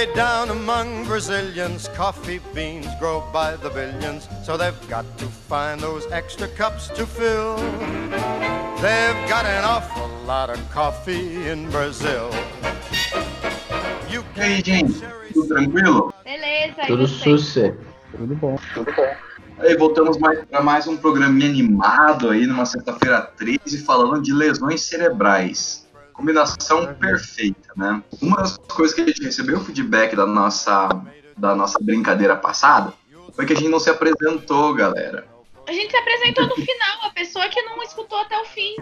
Way down among Brazilians, coffee beans grow by the billions, so they've got to find those extra cups to fill. They've got an awful lot of coffee in Brazil. You e aí, gente? Tudo tranquilo? Beleza, Tudo sucesso. Tudo bom. Tudo bom. Aí voltamos para mais um programinha animado aí numa sexta-feira 13 falando de lesões cerebrais. Combinação perfeita, né? Uma das coisas que a gente recebeu feedback da nossa, da nossa brincadeira passada foi que a gente não se apresentou, galera. A gente se apresentou no final, a pessoa que não escutou até o fim.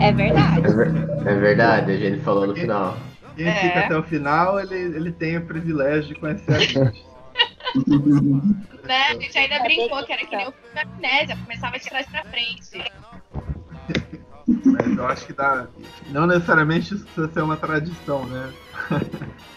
É verdade. É, ver- é verdade, a gente falou no final. Quem É. fica até o final, ele, ele tem o privilégio de conhecer a gente. Né? A gente ainda brincou que era que nem o filme da amnésia, começava de trás pra frente. Mas eu acho que dá. Não necessariamente isso precisa ser uma tradição, né?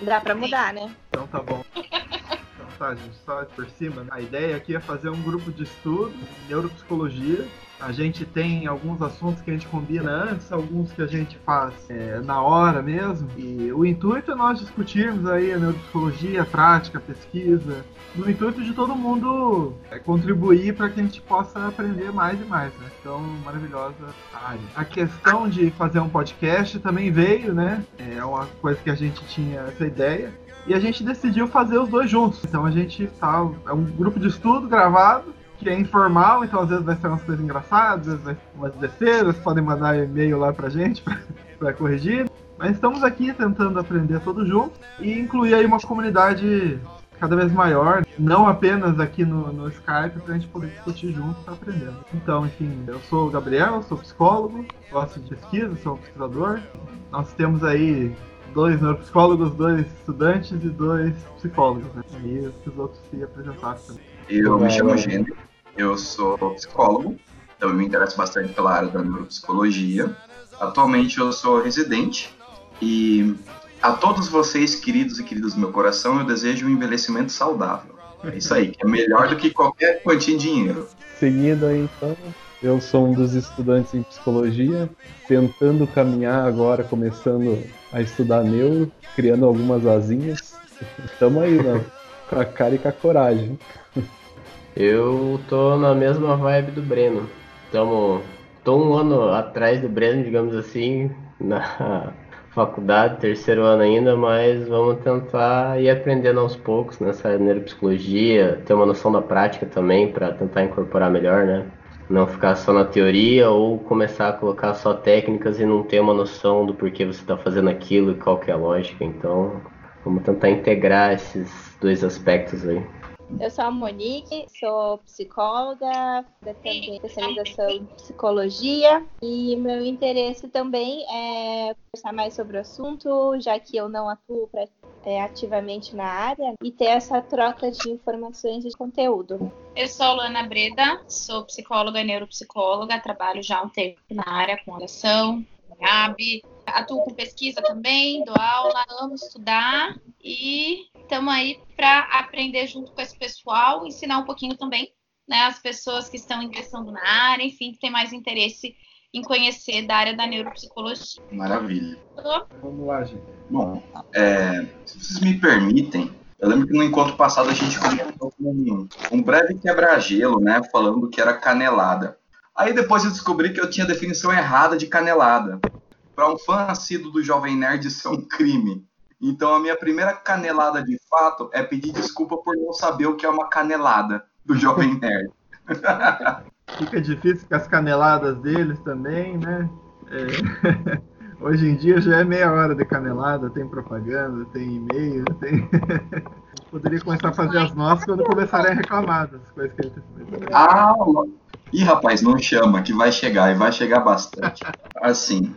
Dá pra mudar, né? Então tá bom. Gente, só por cima. né? A ideia aqui é fazer um grupo de estudo em neuropsicologia. A gente tem alguns assuntos que a gente combina antes, alguns que a gente faz é, na hora mesmo. E o intuito é nós discutirmos aí a neuropsicologia, a prática, a pesquisa, no intuito de todo mundo é, contribuir para que a gente possa aprender mais e mais, né? Então, maravilhosa área. A questão de fazer um podcast também veio, né? É uma coisa que a gente tinha essa ideia. E a gente decidiu fazer os dois juntos. Então a gente tá. É um grupo de estudo gravado, que é informal, então às vezes vai ser umas coisas engraçadas, às vezes umas besteiras, podem mandar e-mail lá pra gente pra, pra corrigir. Mas estamos aqui tentando aprender todos juntos e incluir aí uma comunidade cada vez maior, não apenas aqui no, no Skype, pra gente poder discutir junto e tá aprendendo. Então, enfim, eu sou o Gabriel, sou psicólogo, gosto de pesquisa, sou pesquisador. Nós temos aí dois neuropsicólogos, dois estudantes e dois psicólogos, né? E os outros se apresentaram também. Eu me chamo vai. Gênero, eu sou psicólogo, então eu me interesso bastante pela área da neuropsicologia. Atualmente eu sou residente e a todos vocês, queridos e queridas do meu coração, eu desejo um envelhecimento saudável. É isso aí, que é melhor do que qualquer quantia em dinheiro. Seguindo aí, então, eu sou um dos estudantes em psicologia, tentando caminhar agora, começando a estudar neuro, criando algumas asinhas. Estamos aí, né? Com a cara e com a coragem. Eu tô na mesma vibe do Breno. Tamo, tô um ano atrás do Breno, digamos assim, na faculdade, terceiro ano ainda, mas vamos tentar ir aprendendo aos poucos nessa neuropsicologia, ter uma noção da prática também para tentar incorporar melhor, né? Não ficar só na teoria ou começar a colocar só técnicas e não ter uma noção do porquê você está fazendo aquilo e qual que é a lógica. Então, vamos tentar integrar esses dois aspectos aí. Eu sou a Monique, sou psicóloga, tenho especialização em psicologia e meu interesse também é conversar mais sobre o assunto, já que eu não atuo é, ativamente na área, e ter essa troca de informações e de conteúdo. Eu sou Luana Breda, sou psicóloga e neuropsicóloga, trabalho já há um tempo na área com oração, AB, atuo com pesquisa também, dou aula, amo estudar e estamos aí para aprender junto com esse pessoal, ensinar um pouquinho também né, as pessoas que estão ingressando na área, enfim, que tem mais interesse em conhecer da área da neuropsicologia. Maravilha. Vamos lá, gente. Bom, é, se vocês me permitem, eu lembro que no encontro passado a gente comentou um, um breve quebra-gelo, né? Falando que era canelada. Aí depois eu descobri que eu tinha a definição errada de canelada. Para um fã assíduo do Jovem Nerd, isso é um crime. Então a minha primeira canelada de fato é pedir desculpa por não saber o que é uma canelada do Jovem Nerd. Fica difícil com as caneladas deles também, né? É, Hoje em dia já é meia hora de canelada, tem propaganda, tem e-mail, tem. Poderia começar a fazer as nossas quando começarem a reclamar das coisas que ele tem Ah, ih, rapaz, não chama, que vai chegar, e vai chegar bastante. Assim,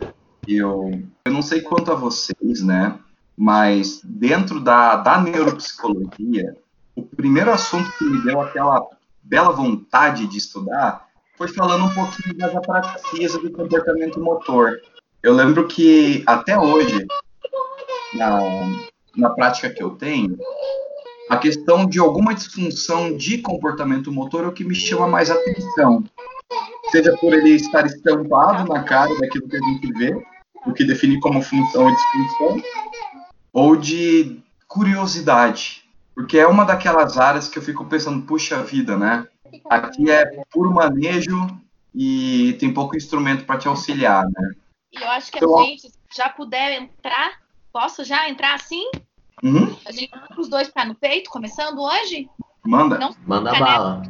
eu, eu não sei quanto a vocês, né? Mas dentro da, da neuropsicologia, o primeiro assunto que me deu aquela bela vontade de estudar foi falando um pouquinho das apraxias do comportamento motor. Eu lembro que até hoje, na, na prática que eu tenho, a questão de alguma disfunção de comportamento motor é o que me chama mais atenção. Seja por ele estar estampado na cara daquilo que a gente vê, o que define como função e disfunção, ou de curiosidade, porque é uma daquelas áreas que eu fico pensando, puxa vida, né? Aqui é puro manejo e tem pouco instrumento para te auxiliar, né? E eu acho que então, a gente já puder entrar, posso já entrar assim? Uhum. A gente tá os dois pés no peito, começando hoje? Manda. Não, Manda bala.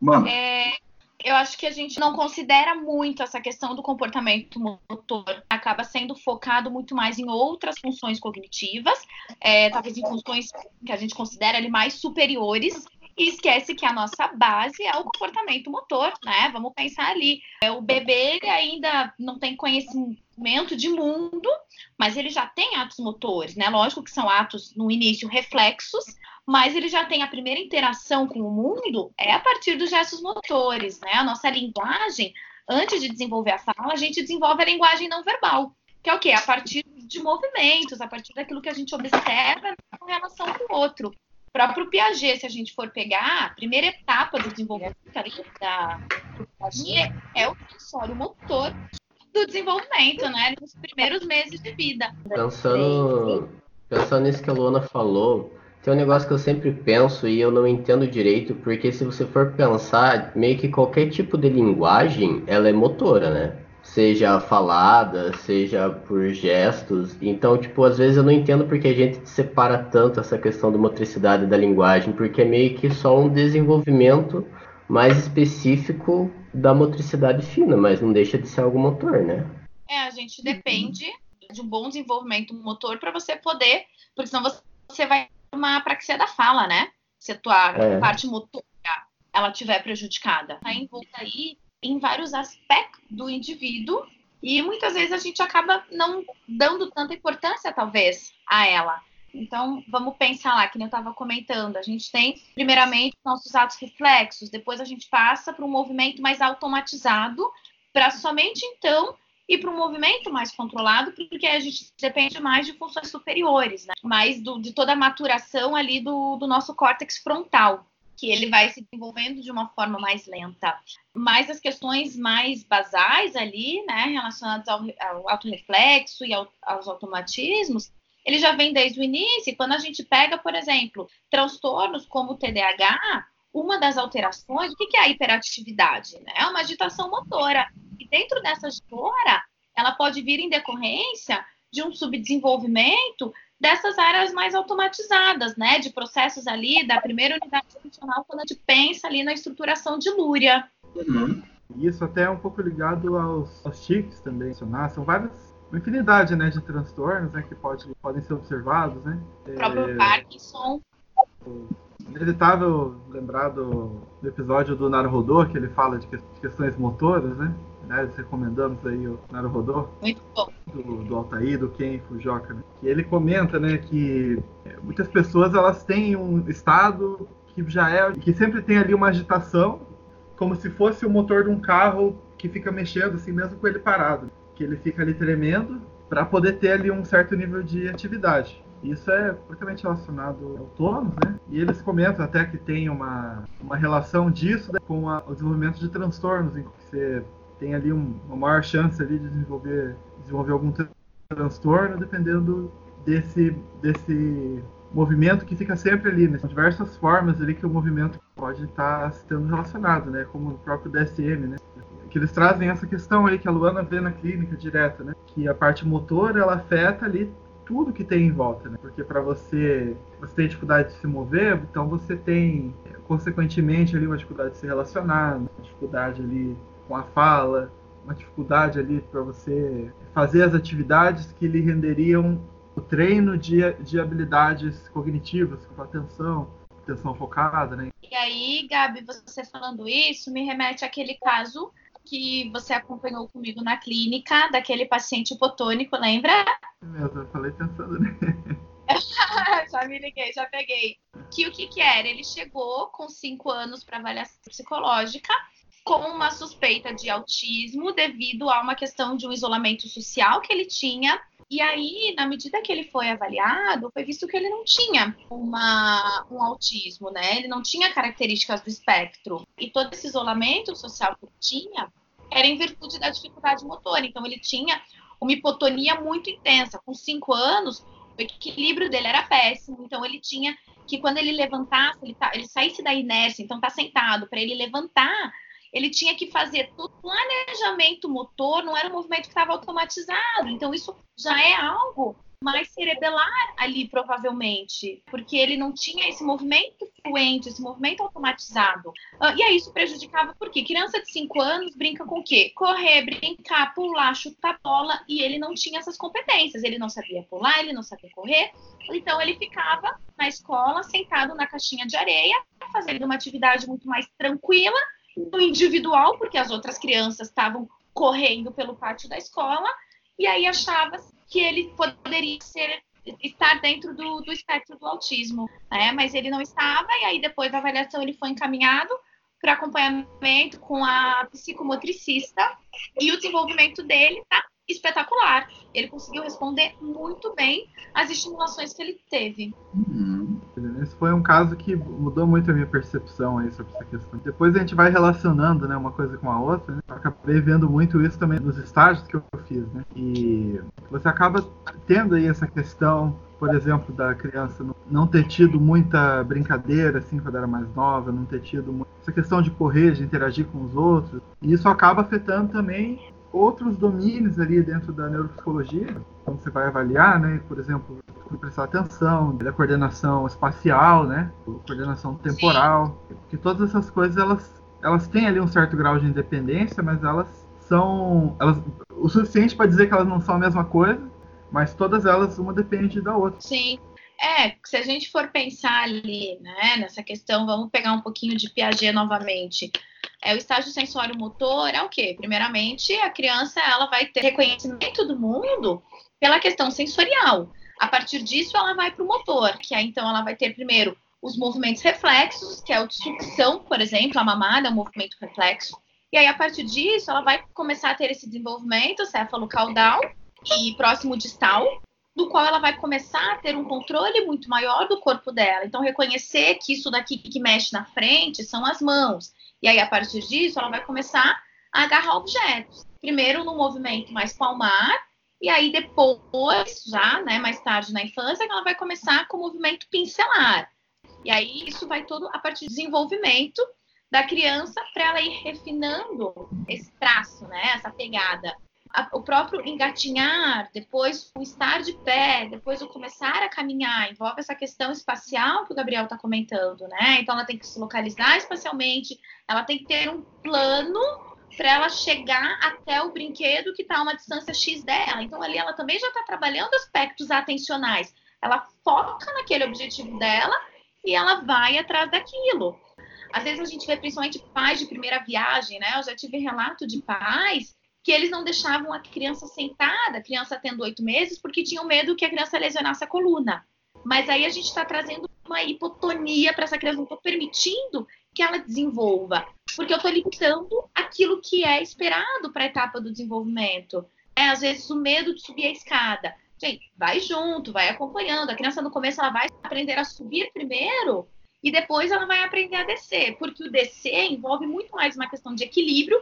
Manda. É, eu acho que a gente não considera muito essa questão do comportamento motor. Acaba sendo focado muito mais em outras funções cognitivas, é, talvez em funções que a gente considera ali mais superiores, e esquece que a nossa base é o comportamento motor, né? Vamos pensar ali. É, o bebê ainda não tem conhecimento de mundo, mas ele já tem atos motores, né? Lógico que são atos, no início, reflexos, mas ele já tem a primeira interação com o mundo é a partir dos gestos motores, né? A nossa linguagem, antes de desenvolver a fala, a gente desenvolve a linguagem não verbal, que é o quê? A partir de movimentos, a partir daquilo que a gente observa em relação com o outro. O próprio Piaget, se a gente for pegar, a primeira etapa do desenvolvimento da, Piaget é o sensório motor do desenvolvimento, né? Nos primeiros meses de vida. Pensando, pensando nisso que a Luana falou, tem um negócio que eu sempre penso e eu não entendo direito, porque se você for pensar, meio que qualquer tipo de linguagem, ela é motora, né? Seja falada, seja por gestos. Então, tipo, às vezes eu não entendo porque a gente separa tanto essa questão da motricidade da linguagem, porque é meio que só um desenvolvimento mais específico da motricidade fina, mas não deixa de ser algo motor, né? É, a gente depende de um bom desenvolvimento motor para você poder, porque senão você vai uma apraxia da fala, né? Se a tua é. parte motora ela tiver prejudicada. Está envolta aí em vários aspectos do indivíduo e muitas vezes a gente acaba não dando tanta importância, talvez, a ela. Então, vamos pensar lá, que nem eu estava comentando. A gente tem, primeiramente, nossos atos reflexos, depois a gente passa para um movimento mais automatizado, para somente então e para um movimento mais controlado, porque a gente depende mais de funções superiores, né? mais do, de toda a maturação ali do, do nosso córtex frontal, que ele vai se desenvolvendo de uma forma mais lenta. Mas as questões mais basais ali, né, relacionadas ao, ao autorreflexo e ao, aos automatismos, ele já vem desde o início. Quando a gente pega, por exemplo, transtornos como o TDAH, uma das alterações, o que é a hiperatividade? Né? É uma agitação motora. E dentro dessa gestora, ela pode vir em decorrência de um subdesenvolvimento dessas áreas mais automatizadas, né? De processos ali da primeira unidade funcional, quando a gente pensa ali na estruturação de Lúria. Uhum. Isso até é um pouco ligado aos, aos chips também. São várias, uma infinidade né, de transtornos né, que pode, podem ser observados, né? O próprio é... Parkinson. Inevitável lembrar do, do episódio do Naruhodô, que ele fala de, que, de questões motoras, né? Recomendamos aí o Naruhodô. Muito bom. Do, do Altair, do Ken Fujioka, né? Que ele comenta, né, que muitas pessoas elas têm um estado que já é, que sempre tem ali uma agitação, como se fosse o motor de um carro que fica mexendo assim mesmo com ele parado, que ele fica ali tremendo para poder ter ali um certo nível de atividade. Isso é completamente relacionado ao tônus, né? E eles comentam até que tem uma, uma relação disso né, com a, o desenvolvimento de transtornos, em que você tem ali um, uma maior chance ali de desenvolver, desenvolver algum transtorno, dependendo desse, desse movimento que fica sempre ali, né? São diversas formas ali que o movimento pode estar sendo relacionado, né? Como o próprio DSM, né? Que eles trazem essa questão aí que a Luana vê na clínica direta, né? Que a parte motora, ela afeta ali tudo que tem em volta, né? Porque para você, você tem dificuldade de se mover, então você tem, consequentemente, ali uma dificuldade de se relacionar, uma dificuldade ali com a fala, uma dificuldade ali para você fazer as atividades que lhe renderiam o treino de, de habilidades cognitivas, com atenção, atenção focada, né? E aí, Gabi, você falando isso, me remete àquele caso que você acompanhou comigo na clínica, daquele paciente hipotônico, lembra? Eu falei pensando, né? já me liguei, já peguei. Que o que que era? Ele chegou com cinco anos para avaliação psicológica com uma suspeita de autismo devido a uma questão de um isolamento social que ele tinha. E aí, na medida que ele foi avaliado, foi visto que ele não tinha uma, um autismo, né? Ele não tinha características do espectro. E todo esse isolamento social que ele tinha era em virtude da dificuldade motora. Então, ele tinha uma hipotonia muito intensa. Com cinco anos, O equilíbrio dele era péssimo, então ele tinha que quando ele levantasse, ele, tá, ele saísse da inércia, então tá sentado, para ele levantar, ele tinha que fazer todo o planejamento motor, não era um movimento que estava automatizado. Então, isso já é algo mais cerebelar ali, provavelmente, porque ele não tinha esse movimento fluente, esse movimento automatizado. Uh, e aí isso prejudicava porque criança de 5 anos brinca com o quê? Correr, brincar, pular, chutar bola, e ele não tinha essas competências. Ele não sabia pular, ele não sabia correr, então ele ficava na escola, sentado na caixinha de areia, fazendo uma atividade muito mais tranquila, no individual, porque as outras crianças estavam correndo pelo pátio da escola, e aí achava que ele poderia ser estar dentro do, do espectro do autismo, né? Mas ele não estava, e aí depois da avaliação ele foi encaminhado para acompanhamento com a psicomotricista e o desenvolvimento dele tá espetacular. Ele conseguiu responder muito bem às estimulações que ele teve. Uhum. Esse foi um caso que mudou muito a minha percepção aí sobre essa questão. Depois a gente vai relacionando, né, uma coisa com a outra. Né? Acabei vendo muito isso também nos estágios que eu fiz, né? E você acaba tendo aí essa questão, por exemplo, da criança não ter tido muita brincadeira assim quando era mais nova, não ter tido essa questão de correr, de interagir com os outros. E isso acaba afetando também outros domínios ali dentro da neuropsicologia, quando você vai avaliar, né? Por exemplo, prestar atenção, da coordenação espacial, né? Coordenação temporal, Sim. que todas essas coisas elas elas têm ali um certo grau de independência, mas elas são elas o suficiente para dizer que elas não são a mesma coisa, mas todas elas uma depende da outra. Sim. É, se a gente for pensar ali, né, nessa questão, vamos pegar um pouquinho de Piaget novamente. É, o estágio sensório motor é o quê? Primeiramente, a criança ela vai ter reconhecimento do mundo pela questão sensorial. A partir disso, ela vai para o motor, que aí então ela vai ter primeiro os movimentos reflexos, que é o de sucção, por exemplo, a mamada um movimento reflexo. E aí, a partir disso, ela vai começar a ter esse desenvolvimento céfalo-caudal e próximo distal, do qual ela vai começar a ter um controle muito maior do corpo dela. Então, reconhecer que isso daqui que mexe na frente são as mãos. E aí, a partir disso, ela vai começar a agarrar objetos. Primeiro no movimento mais palmar, e aí depois, já, né, mais tarde na infância, ela vai começar com o movimento pincelar. E aí isso vai todo a partir do desenvolvimento da criança para ela ir refinando esse traço, né, essa pegada. O próprio engatinhar, depois o estar de pé, depois o começar a caminhar, envolve essa questão espacial que o Gabriel está comentando, né? Então ela tem que se localizar espacialmente, ela tem que ter um plano para ela chegar até o brinquedo que está a uma distância X dela. Então, ali ela também já está trabalhando aspectos atencionais. Ela foca naquele objetivo dela e ela vai atrás daquilo. Às vezes a gente vê principalmente pais de primeira viagem, né? Eu já tive relato de pais que eles não deixavam a criança sentada, a criança tendo oito meses, porque tinham medo que a criança lesionasse a coluna. Mas aí a gente está trazendo uma hipotonia para essa criança, não estou permitindo que ela desenvolva, porque eu estou limitando aquilo que é esperado para a etapa do desenvolvimento. É, às vezes, o medo de subir a escada. Gente, vai junto, vai acompanhando. A criança, no começo, ela vai aprender a subir primeiro e depois ela vai aprender a descer, porque o descer envolve muito mais uma questão de equilíbrio,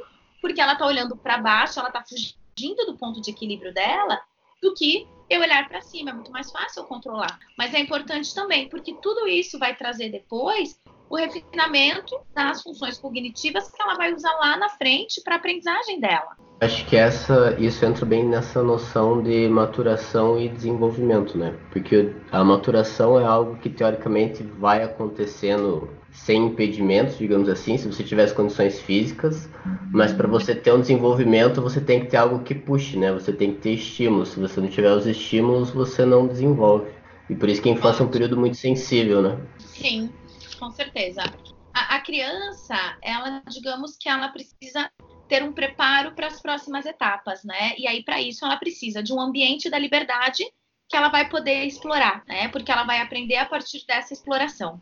porque ela está olhando para baixo, ela está fugindo do ponto de equilíbrio dela, do que eu olhar para cima. É muito mais fácil eu controlar. Mas é importante também, porque tudo isso vai trazer depois o refinamento das funções cognitivas que ela vai usar lá na frente para a aprendizagem dela. Acho que essa, isso entra bem nessa noção de maturação e desenvolvimento, né? Porque a maturação é algo que teoricamente vai acontecendo sem impedimentos, digamos assim, se você tiver as condições físicas, mas para você ter um desenvolvimento, você tem que ter algo que puxe, né? Você tem que ter estímulos. Se você não tiver os estímulos, você não desenvolve. E por isso que a infância é um período muito sensível, né? Sim, com certeza. A, a criança, ela, digamos que ela precisa ter um preparo para as próximas etapas, né? E aí, para isso, ela precisa de um ambiente da liberdade que ela vai poder explorar, né? Porque ela vai aprender a partir dessa exploração.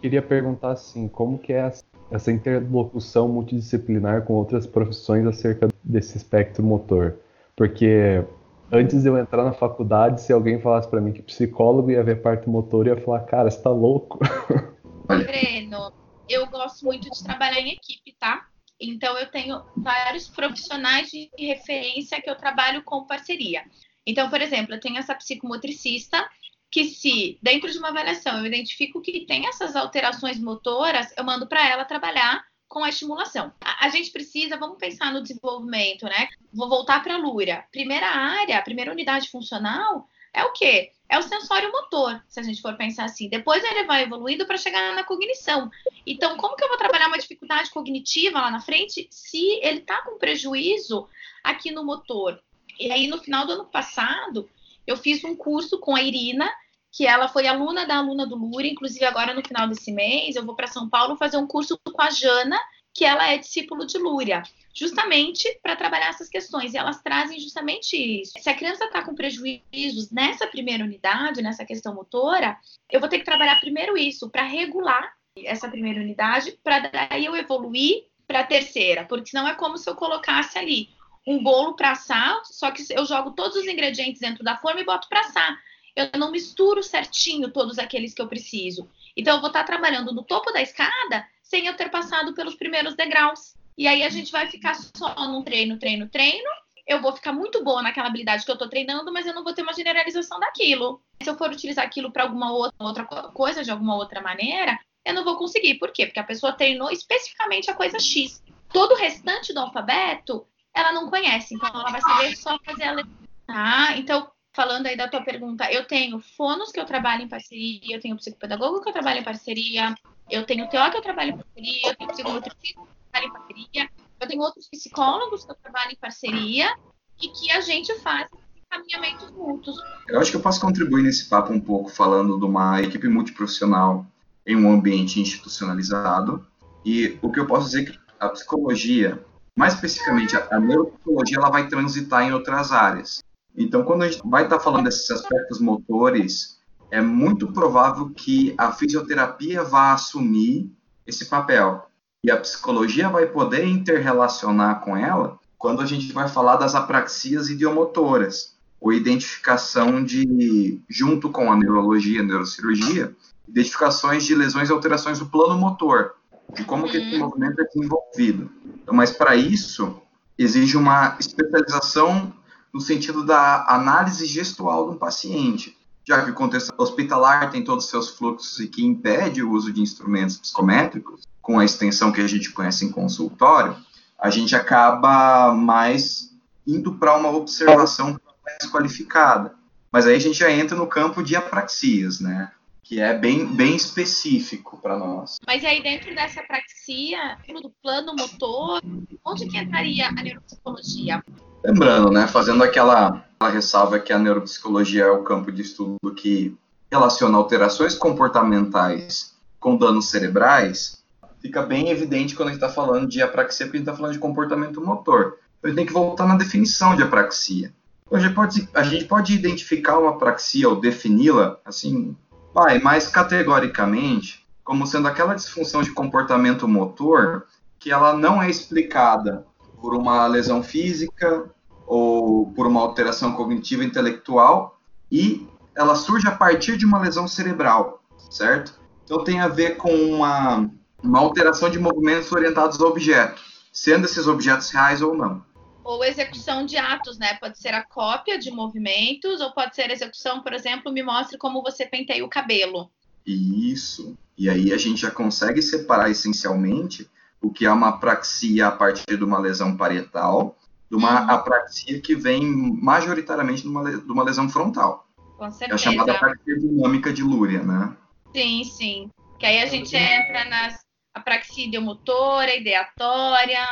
Queria perguntar assim, como que é essa interlocução multidisciplinar com outras profissões acerca desse espectro motor? Porque antes de eu entrar na faculdade, se alguém falasse para mim que psicólogo ia ver parte motor, eu ia falar, cara, você tá louco? Breno, eu gosto muito de trabalhar em equipe, tá? Então eu tenho vários profissionais de referência que eu trabalho com parceria. Então, por exemplo, eu tenho essa psicomotricista que se dentro de uma avaliação eu identifico que tem essas alterações motoras, eu mando para ela trabalhar com a estimulação. A, a, gente precisa, vamos pensar no desenvolvimento, né? Vou voltar para a Lúria. Primeira área, primeira unidade funcional é o quê? É o sensório motor, se a gente for pensar assim. Depois ele vai evoluindo para chegar na cognição. Então, como que eu vou trabalhar uma dificuldade cognitiva lá na frente se ele está com prejuízo aqui no motor? E aí, no final do ano passado, eu fiz um curso com a Irina, que ela foi aluna da aluna do Lúria, inclusive agora no final desse mês eu vou para São Paulo fazer um curso com a Jana, que ela é discípulo de Lúria, justamente para trabalhar essas questões. E elas trazem justamente isso. Se a criança está com prejuízos nessa primeira unidade, nessa questão motora, eu vou ter que trabalhar primeiro isso para regular essa primeira unidade, para daí eu evoluir para a terceira, porque senão é como se eu colocasse ali um bolo para assar, só que eu jogo todos os ingredientes dentro da forma e boto para assar. Eu não misturo certinho todos aqueles que eu preciso. Então eu vou estar trabalhando no topo da escada sem eu ter passado pelos primeiros degraus. E aí a gente vai ficar só num treino, treino, treino. Eu vou ficar muito boa naquela habilidade que eu estou treinando, mas eu não vou ter uma generalização daquilo. Se eu for utilizar aquilo para alguma outra, coisa, de alguma outra maneira, eu não vou conseguir. Por quê? Porque a pessoa treinou especificamente a coisa X. Todo o restante do alfabeto, ela não conhece. Então, ela vai saber só fazer a letra. Tá? Então, falando aí da tua pergunta, eu tenho fonos que eu trabalho em parceria, eu tenho psicopedagogo que eu trabalho em parceria, eu tenho TO que eu trabalho em parceria, eu tenho psicomotricista trabalho em parceria, eu tenho outros psicólogos que eu trabalho em parceria e que a gente faz encaminhamentos mútuos. Eu acho que eu posso contribuir nesse papo um pouco falando de uma equipe multiprofissional em um ambiente institucionalizado. E o que eu posso dizer é que a psicologia, mais especificamente a neuropsicologia, ela vai transitar em outras áreas. Então, quando a gente vai estar falando desses aspectos motores, é muito provável que a fisioterapia vá assumir esse papel. E a psicologia vai poder interrelacionar com ela quando a gente vai falar das apraxias idiomotoras, ou identificação de, junto com a neurologia, a neurocirurgia, identificações de lesões e alterações do plano motor, de como que esse uhum. movimento é desenvolvido. Então, mas para isso, exige uma especialização no sentido da análise gestual do paciente, já que o contexto hospitalar tem todos os seus fluxos e que impede o uso de instrumentos psicométricos, com a extensão que a gente conhece em consultório, a gente acaba mais indo para uma observação mais qualificada. Mas aí a gente já entra no campo de apraxias, né? Que é bem, bem específico para nós. Mas aí dentro dessa apraxia, do plano motor, onde que entraria a neuropsicologia? Lembrando, né, fazendo aquela, aquela ressalva que a neuropsicologia é o campo de estudo que relaciona alterações comportamentais com danos cerebrais, fica bem evidente quando a gente está falando de apraxia, porque a gente está falando de comportamento motor. Então, a gente tem que voltar na definição de apraxia. Então, a, gente pode, a gente pode identificar uma apraxia ou defini-la, assim, vai, mais categoricamente, como sendo aquela disfunção de comportamento motor que ela não é explicada por uma lesão física ou por uma alteração cognitiva intelectual e ela surge a partir de uma lesão cerebral, certo? Então tem a ver com uma, uma alteração de movimentos orientados a objetos, sendo esses objetos reais ou não. Ou execução de atos, né? Pode ser a cópia de movimentos, ou pode ser execução, por exemplo, me mostre como você penteia o cabelo. Isso. E aí a gente já consegue separar essencialmente o que é uma apraxia a partir de uma lesão parietal, de uma uhum. apraxia que vem majoritariamente de uma, de uma lesão frontal. Com certeza. É a chamada apraxia dinâmica de Lúria, né? Sim, sim. Que aí a gente entra nas apraxia ideomotora, ideatória,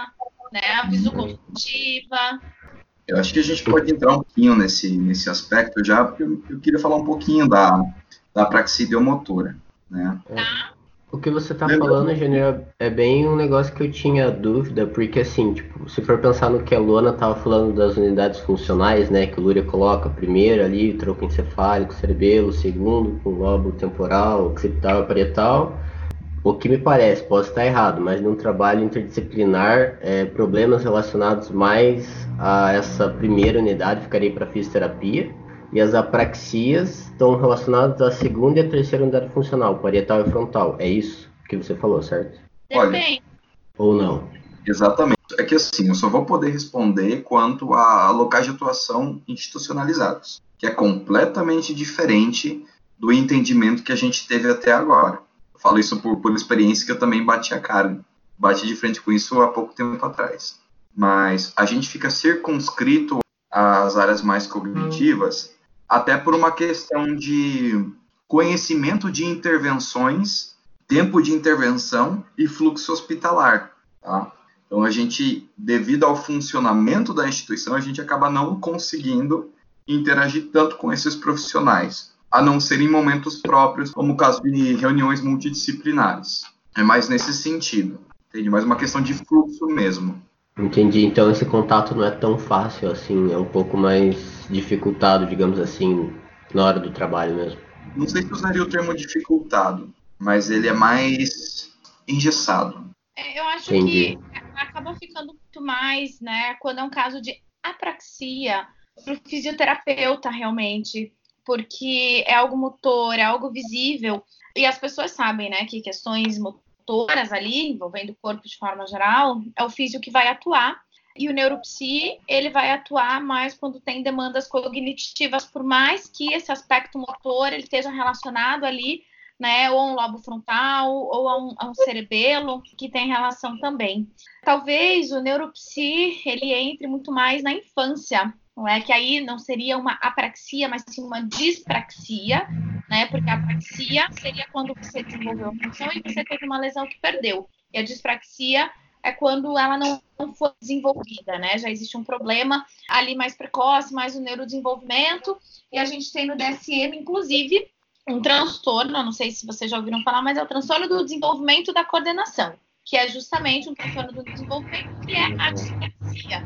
né, a visoconsultiva. Eu acho que a gente pode entrar um pouquinho nesse, nesse aspecto já, porque eu, eu queria falar um pouquinho da, da apraxia ideomotora, né? Tá. O que você tá falando, Júnior, é bem um negócio que eu tinha dúvida, porque assim, tipo, se for pensar no que a Luana tava falando das unidades funcionais, né, que o Lúria coloca primeiro ali, tronco encefálico, cerebelo, segundo, com lobo temporal, occipital e parietal, o que me parece, posso estar errado, mas num trabalho interdisciplinar, é, problemas relacionados mais a essa primeira unidade ficaria para fisioterapia, e as apraxias estão relacionadas à segunda e à terceira unidade funcional, parietal e frontal. É isso que você falou, certo? Olha, Ou não? Exatamente. É que assim, eu só vou poder responder quanto a locais de atuação institucionalizados, que é completamente diferente do entendimento que a gente teve até agora. Eu falo isso por, por experiência que eu também bati a cara, bati de frente com isso há pouco tempo atrás. Mas a gente fica circunscrito às áreas mais cognitivas, até por uma questão de conhecimento de intervenções, tempo de intervenção e fluxo hospitalar. Tá? Então a gente, devido ao funcionamento da instituição, a gente acaba não conseguindo interagir tanto com esses profissionais, a não ser em momentos próprios, como o caso de reuniões multidisciplinares. É mais nesse sentido, entende? Mais uma questão de fluxo mesmo. Entendi. Então esse contato não é tão fácil assim, é um pouco mais dificultado, digamos assim, na hora do trabalho mesmo. Não sei se usaria o termo dificultado, mas ele é mais engessado. É, eu acho Entendi. que acaba ficando muito mais, né, quando é um caso de apraxia, para o fisioterapeuta realmente, porque é algo motor, é algo visível, e as pessoas sabem, né, que questões motoras ali, envolvendo o corpo de forma geral, é o físico que vai atuar, e o neuropsi, ele vai atuar mais quando tem demandas cognitivas, por mais que esse aspecto motor ele esteja relacionado ali né, ou a um lobo frontal, ou a um, a um, cerebelo, que tem relação também. Talvez o neuropsi, ele entre muito mais na infância, não é? Que aí não seria uma apraxia, mas sim uma dispraxia, né? Porque a apraxia seria quando você desenvolveu a função e você teve uma lesão que perdeu. E a dispraxia é quando ela não, não foi desenvolvida, né? Já existe um problema ali mais precoce, mais o neurodesenvolvimento, e a gente tem no DSM, inclusive, um transtorno, não sei se vocês já ouviram falar, mas é o transtorno do desenvolvimento da coordenação, que é justamente um transtorno do desenvolvimento que é a dislexia.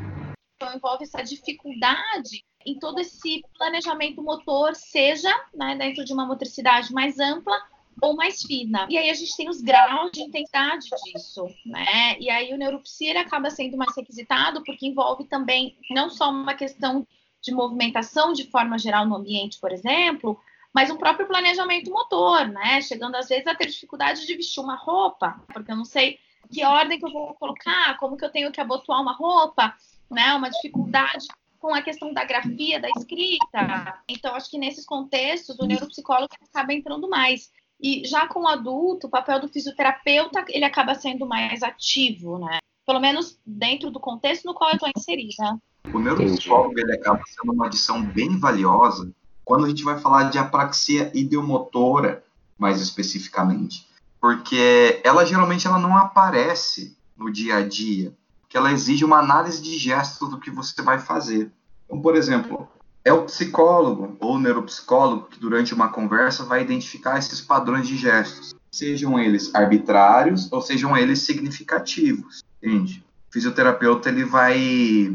Então envolve essa dificuldade em todo esse planejamento motor, seja né, dentro de uma motricidade mais ampla ou mais fina. E aí a gente tem os graus de intensidade disso, né? E aí o neuropsia acaba sendo mais requisitado porque envolve também não só uma questão de movimentação de forma geral no ambiente, por exemplo, mas o próprio planejamento motor, né? Chegando às vezes a ter dificuldade de vestir uma roupa, porque eu não sei que ordem que eu vou colocar, como que eu tenho que abotoar uma roupa, né? Uma dificuldade com a questão da grafia, da escrita. Então, acho que nesses contextos, o neuropsicólogo acaba entrando mais. E já com o adulto, o papel do fisioterapeuta, ele acaba sendo mais ativo, né? Pelo menos dentro do contexto no qual eu estou inserida. O neuropsicólogo, ele acaba sendo uma adição bem valiosa quando a gente vai falar de apraxia ideomotora, mais especificamente, porque ela geralmente ela não aparece no dia a dia, que ela exige uma análise de gestos do que você vai fazer. Então, por exemplo, é o psicólogo ou neuropsicólogo que durante uma conversa vai identificar esses padrões de gestos, sejam eles arbitrários ou sejam eles significativos, entende? O fisioterapeuta ele vai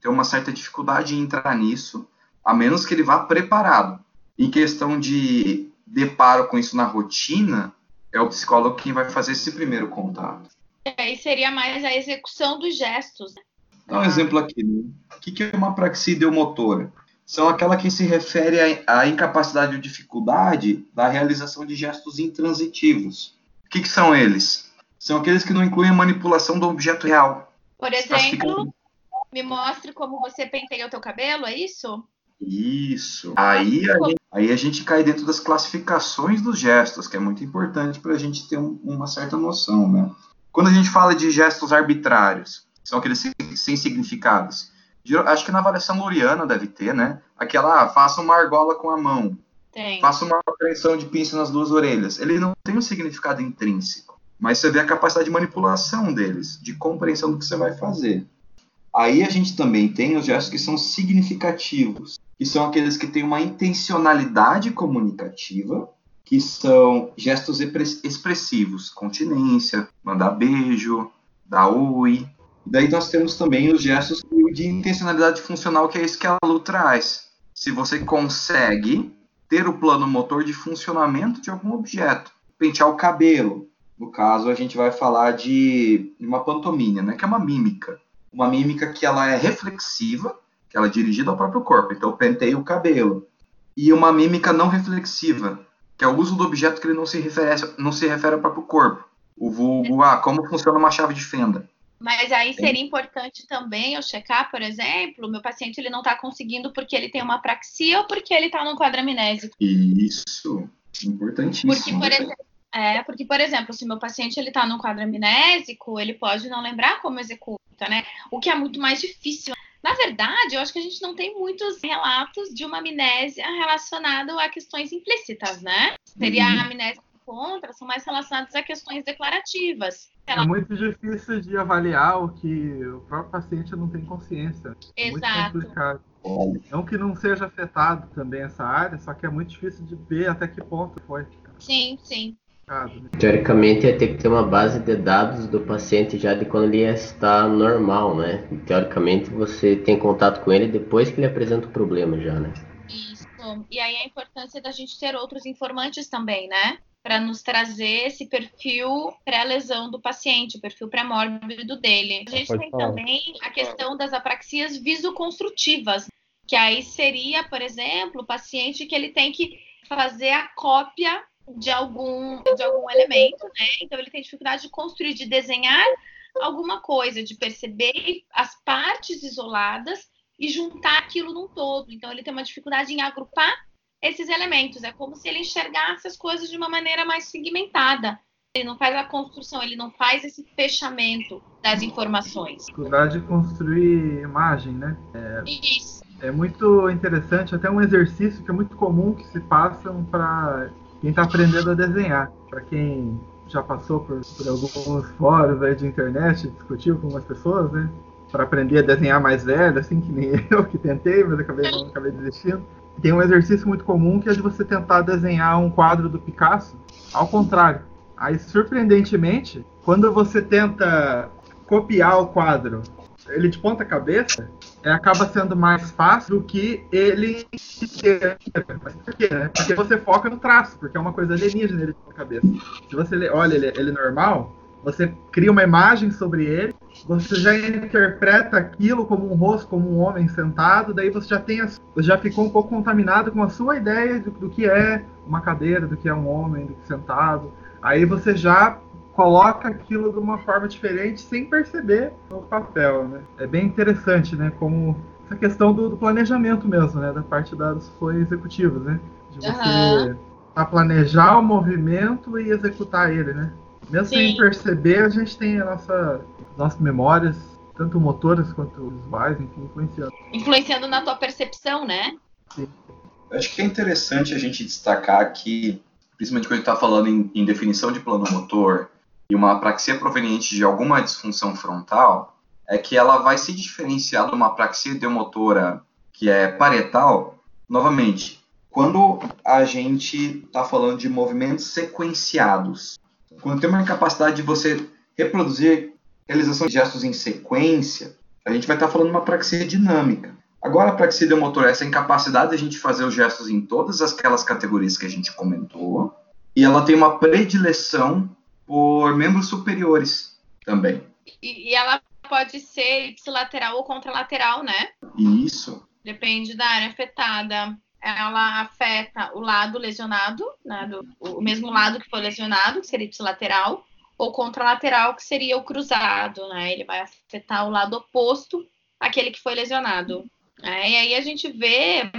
ter uma certa dificuldade em entrar nisso, a menos que ele vá preparado. Em questão de deparo com isso na rotina, é o psicólogo quem vai fazer esse primeiro contato. Aí seria mais a execução dos gestos. Dá um ah. exemplo aqui. Né? O que é uma praxia ideomotora? São aquela que se refere à incapacidade ou dificuldade da realização de gestos intransitivos. O que, que são eles? São aqueles que não incluem a manipulação do objeto real. Por exemplo, me mostre como você penteia o teu cabelo, é isso? Isso. Aí a, gente, aí a gente cai dentro das classificações dos gestos, que é muito importante para a gente ter um, uma certa noção, né? Quando a gente fala de gestos arbitrários, são aqueles sem, sem significados. Acho que na avaliação luriana deve ter, né? Aquela, ah, faça uma argola com a mão. Tem. Faça uma pressão de pinça nas duas orelhas. Ele não tem um significado intrínseco, mas você vê a capacidade de manipulação deles, de compreensão do que você vai fazer. Aí a gente também tem os gestos que são significativos, que são aqueles que têm uma intencionalidade comunicativa, que são gestos expressivos, continência, mandar beijo, dar oi. Daí nós temos também os gestos de intencionalidade funcional, que é isso que a Lu traz. Se você consegue ter o plano motor de funcionamento de algum objeto, pentear o cabelo. No caso, a gente vai falar de uma pantomima, né, que é uma mímica uma mímica que ela é reflexiva, que ela é dirigida ao próprio corpo, então eu penteio o cabelo. E uma mímica não reflexiva, que é o uso do objeto que ele não se refere, não se refere ao próprio corpo. O vulgo, ah, como funciona uma chave de fenda. Mas aí seria importante também eu checar, por exemplo, meu paciente ele não está conseguindo porque ele tem uma apraxia ou porque ele está no quadramnésico. Isso. Importantíssimo. Porque, por exemplo, é, porque, por exemplo, se meu paciente ele está num quadro amnésico, ele pode não lembrar como executa, né? O que é muito mais difícil. Na verdade, eu acho que a gente não tem muitos relatos de uma amnésia relacionada a questões implícitas, né? Seria Uhum. a amnésia contra, são mais relacionadas a questões declarativas. É muito difícil de avaliar o que o próprio paciente não tem consciência. É muito Exato. complicado. Olha, Não que não seja afetado também essa área, só que é muito difícil de ver até que ponto foi Sim, sim. Né? Teoricamente ia ter que ter uma base de dados do paciente já de quando ele está normal, né? Teoricamente você tem contato com ele depois que ele apresenta o problema já, né? Isso. E aí a importância da gente ter outros informantes também, né? Para nos trazer esse perfil pré-lesão do paciente, o perfil pré-mórbido dele. A gente Pode tem falar. também a questão das apraxias visoconstrutivas, que aí seria, por exemplo, o paciente que ele tem que fazer a cópia de algum, de algum elemento, né? Então ele tem dificuldade de construir, de desenhar alguma coisa, de perceber as partes isoladas e juntar aquilo num todo. Então ele tem uma dificuldade em agrupar esses elementos. É como se ele enxergasse as coisas de uma maneira mais segmentada. Ele não faz a construção, ele não faz esse fechamento das informações. Dificuldade de construir imagem, né? Isso. É muito interessante, até um exercício que é muito comum que se passam para quem está aprendendo a desenhar. Para quem já passou por, por alguns fóruns aí de internet, discutiu com algumas pessoas, né? Para aprender a desenhar mais velho, assim que nem eu que tentei, mas acabei, acabei desistindo. Tem um exercício muito comum que é de você tentar desenhar um quadro do Picasso ao contrário. Aí, surpreendentemente, quando você tenta copiar o quadro, ele de ponta cabeça, acaba sendo mais fácil do que ele né? Porque você foca no traço, porque é uma coisa alienígena ele ponta cabeça. Se você olha ele, ele normal, você cria uma imagem sobre ele, você já interpreta aquilo como um rosto, como um homem sentado, daí você já tem já ficou um pouco contaminado com a sua ideia do, do que é uma cadeira, do que é um homem, do que sentado. Aí você já coloca aquilo de uma forma diferente sem perceber no papel, né? É bem interessante, né? Como essa questão do, do planejamento mesmo, né? Da parte das funções executivas, né? De você tá, planejar o movimento e executar ele, né? Mesmo sem Sim. perceber, a gente tem a nossa, nossas memórias, tanto motoras quanto visuais, enfim, influenciando. Influenciando na tua percepção, né? Acho que é interessante a gente destacar aqui, principalmente quando a gente está falando em, em definição de plano motor e uma apraxia proveniente de alguma disfunção frontal, é que ela vai se diferenciar de uma apraxia ideomotora que é parietal, novamente, quando a gente está falando de movimentos sequenciados. Quando tem uma capacidade de você reproduzir realização de gestos em sequência, a gente vai estar falando de uma apraxia dinâmica. Agora, a apraxia ideomotora é essa incapacidade de a gente fazer os gestos em todas aquelas categorias que a gente comentou, e ela tem uma predileção por membros superiores também. E, e ela pode ser ipsilateral ou contralateral, né? E isso Depende da área afetada. Ela afeta o lado lesionado, né, do- o mesmo lado que foi lesionado, que seria ipsilateral, ou contralateral, que seria o cruzado, né? Ele vai afetar o lado oposto àquele que foi lesionado. né? E aí a gente vê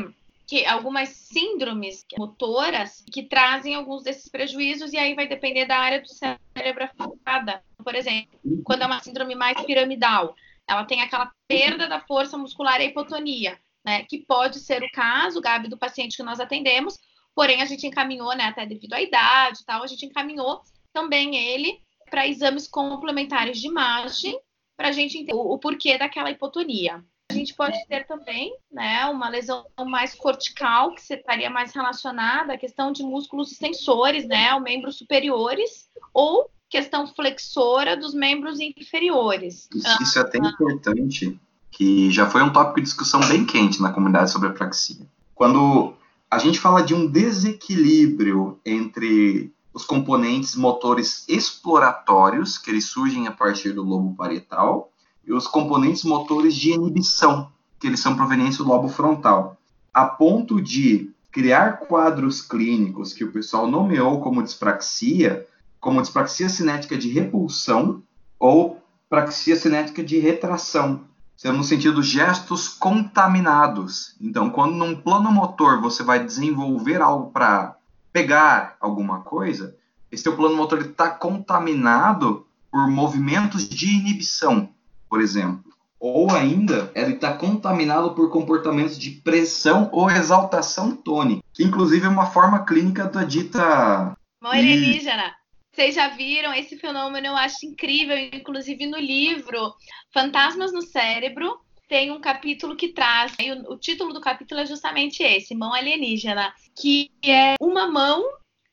que algumas síndromes motoras que trazem alguns desses prejuízos, e aí vai depender da área do cérebro afetada. Por exemplo, quando é uma síndrome mais piramidal, ela tem aquela perda da força muscular e a hipotonia, né? Que pode ser o caso, Gabi, do paciente que nós atendemos, porém a gente encaminhou, né, até devido à idade e tal, a gente encaminhou também ele para exames complementares de imagem, para a gente entender o, o porquê daquela hipotonia. A gente pode ter também, né, uma lesão mais cortical, que estaria mais relacionada à questão de músculos extensores, né, ao membros superiores, ou questão flexora dos membros inferiores. Isso, isso é até importante, que já foi um tópico de discussão bem quente na comunidade sobre apraxia. Quando a gente fala de um desequilíbrio entre os componentes motores exploratórios, que eles surgem a partir do lobo parietal, e os componentes motores de inibição, que eles são provenientes do lobo frontal, a ponto de criar quadros clínicos que o pessoal nomeou como dispraxia, como dispraxia cinética de repulsão ou praxia cinética de retração, sendo no sentido gestos contaminados. Então, quando num plano motor você vai desenvolver algo para pegar alguma coisa, esse teu plano motor está contaminado por movimentos de inibição, por exemplo. Ou ainda, ele está contaminado por comportamentos de pressão ou exaltação tônica, que inclusive é uma forma clínica da dita. Mão alienígena. Vocês já viram esse fenômeno? Eu acho incrível, inclusive no livro Fantasmas no Cérebro, tem um capítulo que traz, o, o, título do capítulo é justamente esse, mão alienígena, que é uma mão,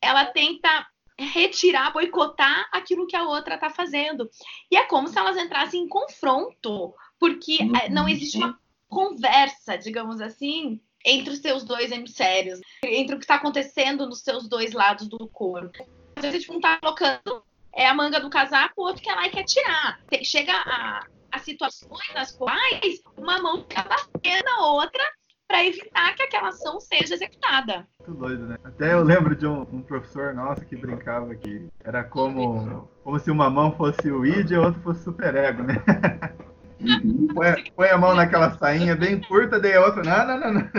ela tenta retirar, boicotar aquilo que a outra está fazendo. E é como se elas entrassem em confronto, porque uhum. não existe uma conversa, digamos assim, entre os seus dois hemisférios, entre o que está acontecendo nos seus dois lados do corpo. Às vezes, tipo, um tá colocando é a manga do casaco, o outro quer lá e quer tirar. Chega a, a situações nas quais uma mão fica batendo a outra para evitar que aquela ação seja executada. Muito doido, né? Até eu lembro de um, um, professor nosso que brincava que era como, como se uma mão fosse o id e a outra fosse o superego, né? Uhum. põe, põe, a mão naquela sainha bem curta, daí a outra. Não, não, não, não.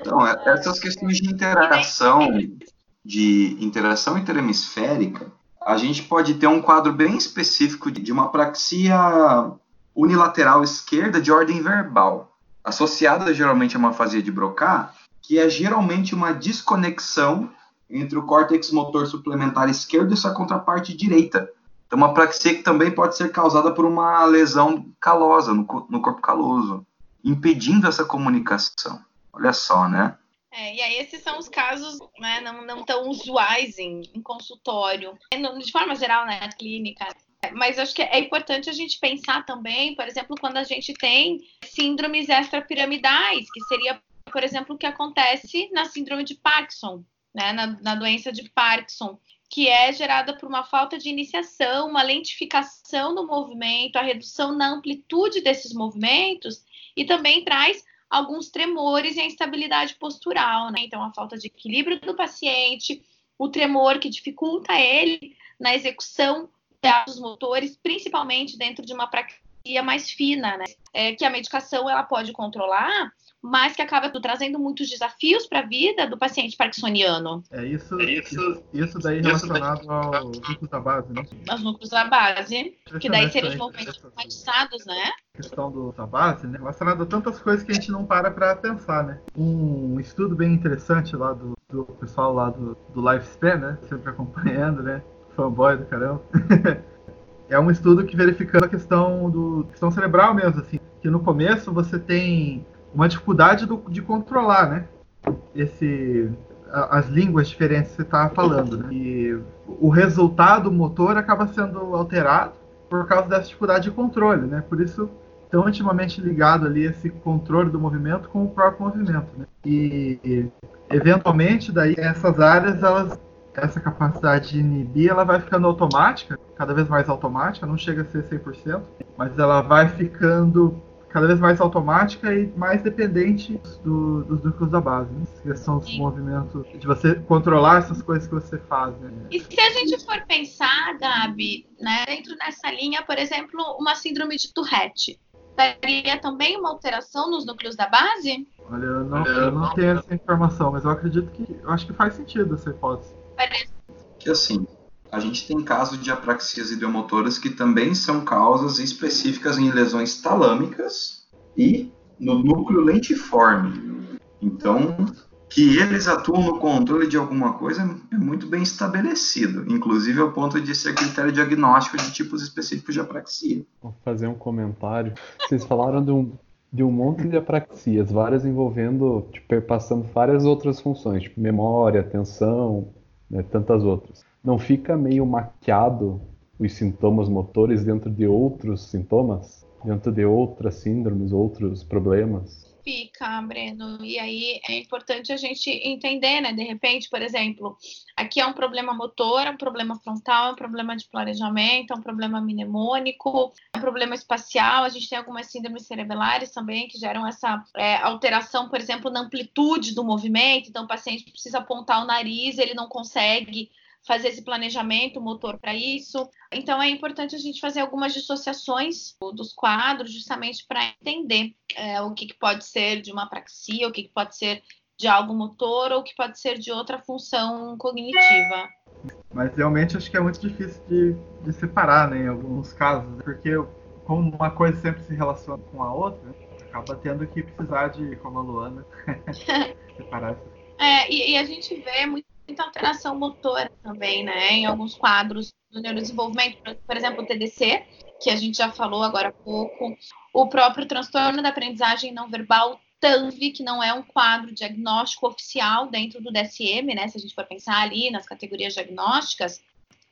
Então, é, essas questões de interação, de interação interhemisférica, a gente pode ter um quadro bem específico de uma praxia unilateral esquerda de ordem verbal, associada geralmente a uma afasia de Broca, que é geralmente uma desconexão entre o córtex motor suplementar esquerdo e sua contraparte direita. Então, uma praxia que também pode ser causada por uma lesão calosa, no, no corpo caloso, impedindo essa comunicação. Olha só, né? É, e aí esses são os casos né, não, não tão usuais em, em consultório. De forma geral, na né, clínica, mas acho que é importante a gente pensar também, por exemplo, quando a gente tem síndromes extrapiramidais, que seria, por exemplo, o que acontece na síndrome de Parkinson, né, na, na doença de Parkinson, que é gerada por uma falta de iniciação, uma lentificação do movimento, a redução na amplitude desses movimentos, e também traz alguns tremores e a instabilidade postural, né? Então, a falta de equilíbrio do paciente, o tremor que dificulta ele na execução dos motores, principalmente dentro de uma praxia mais fina, né? É, que a medicação ela pode controlar, mas que acaba trazendo muitos desafios para a vida do paciente parkinsoniano. É isso, é isso, isso daí relacionado aos núcleos da base, né? Aos núcleos da base, que daí seriam os movimentos automatizados, né? A questão do, da base, né? Relacionado a tantas coisas que a gente não para para pensar, né? Um estudo bem interessante lá do, do pessoal lá do, do Lifespan, né? Sempre acompanhando, né? Fanboy do caramba. é um estudo que verificando a questão do questão cerebral mesmo, assim, que no começo você tem uma dificuldade do, de controlar, né? Esse as línguas diferentes que você está falando, né? E o resultado motor acaba sendo alterado por causa dessa dificuldade de controle, né? Por isso tão intimamente ligado ali esse controle do movimento com o próprio movimento, né? E eventualmente daí essas áreas elas essa capacidade de inibir ela vai ficando automática, cada vez mais automática, não chega a ser 100%, mas ela vai ficando cada vez mais automática e mais dependente do, dos núcleos da base, né? questão dos Sim. movimentos, de você controlar essas coisas que você faz. Né? E se a gente for pensar, Gabi, né, dentro dessa linha, por exemplo, uma síndrome de Tourette, teria também uma alteração nos núcleos da base? Olha, eu não, eu não tenho essa informação, mas eu acredito que, eu acho que faz sentido essa hipótese. Que assim, a gente tem casos de apraxias ideomotoras que também são causas específicas em lesões talâmicas e no núcleo lentiforme. Então, que eles atuam no controle de alguma coisa é muito bem estabelecido, inclusive ao ponto de ser critério diagnóstico de tipos específicos de apraxia. Vou fazer um comentário. Vocês falaram de um, de um monte de apraxias, várias envolvendo, tipo, passando várias outras funções, tipo memória, atenção, né, tantas outras. Não fica meio maquiado os sintomas motores dentro de outros sintomas? Dentro de outras síndromes, outros problemas? Fica, Breno. E aí é importante a gente entender, né? De repente, por exemplo, aqui é um problema motor, é um problema frontal, é um problema de planejamento, é um problema mnemônico, é um problema espacial. A gente tem algumas síndromes cerebelares também que geram essa é, alteração, por exemplo, na amplitude do movimento. Então, o paciente precisa apontar o nariz, ele não consegue fazer esse planejamento motor para isso. Então é importante a gente fazer algumas dissociações dos quadros, justamente para entender é, o que, que, pode ser de uma apraxia, o que, que pode ser de algo motor ou que pode ser de outra função cognitiva. Mas realmente acho que é muito difícil de, de separar, né, em alguns casos, porque como uma coisa sempre se relaciona com a outra, acaba tendo que precisar de, como a Luana, separar. É, e, e, a gente vê muita alteração motora também, né, em alguns quadros do neurodesenvolvimento, por exemplo, o TDC, que a gente já falou agora há pouco, o próprio transtorno da aprendizagem não verbal, TANV, que não é um quadro diagnóstico oficial dentro do DSM, né, se a gente for pensar ali nas categorias diagnósticas,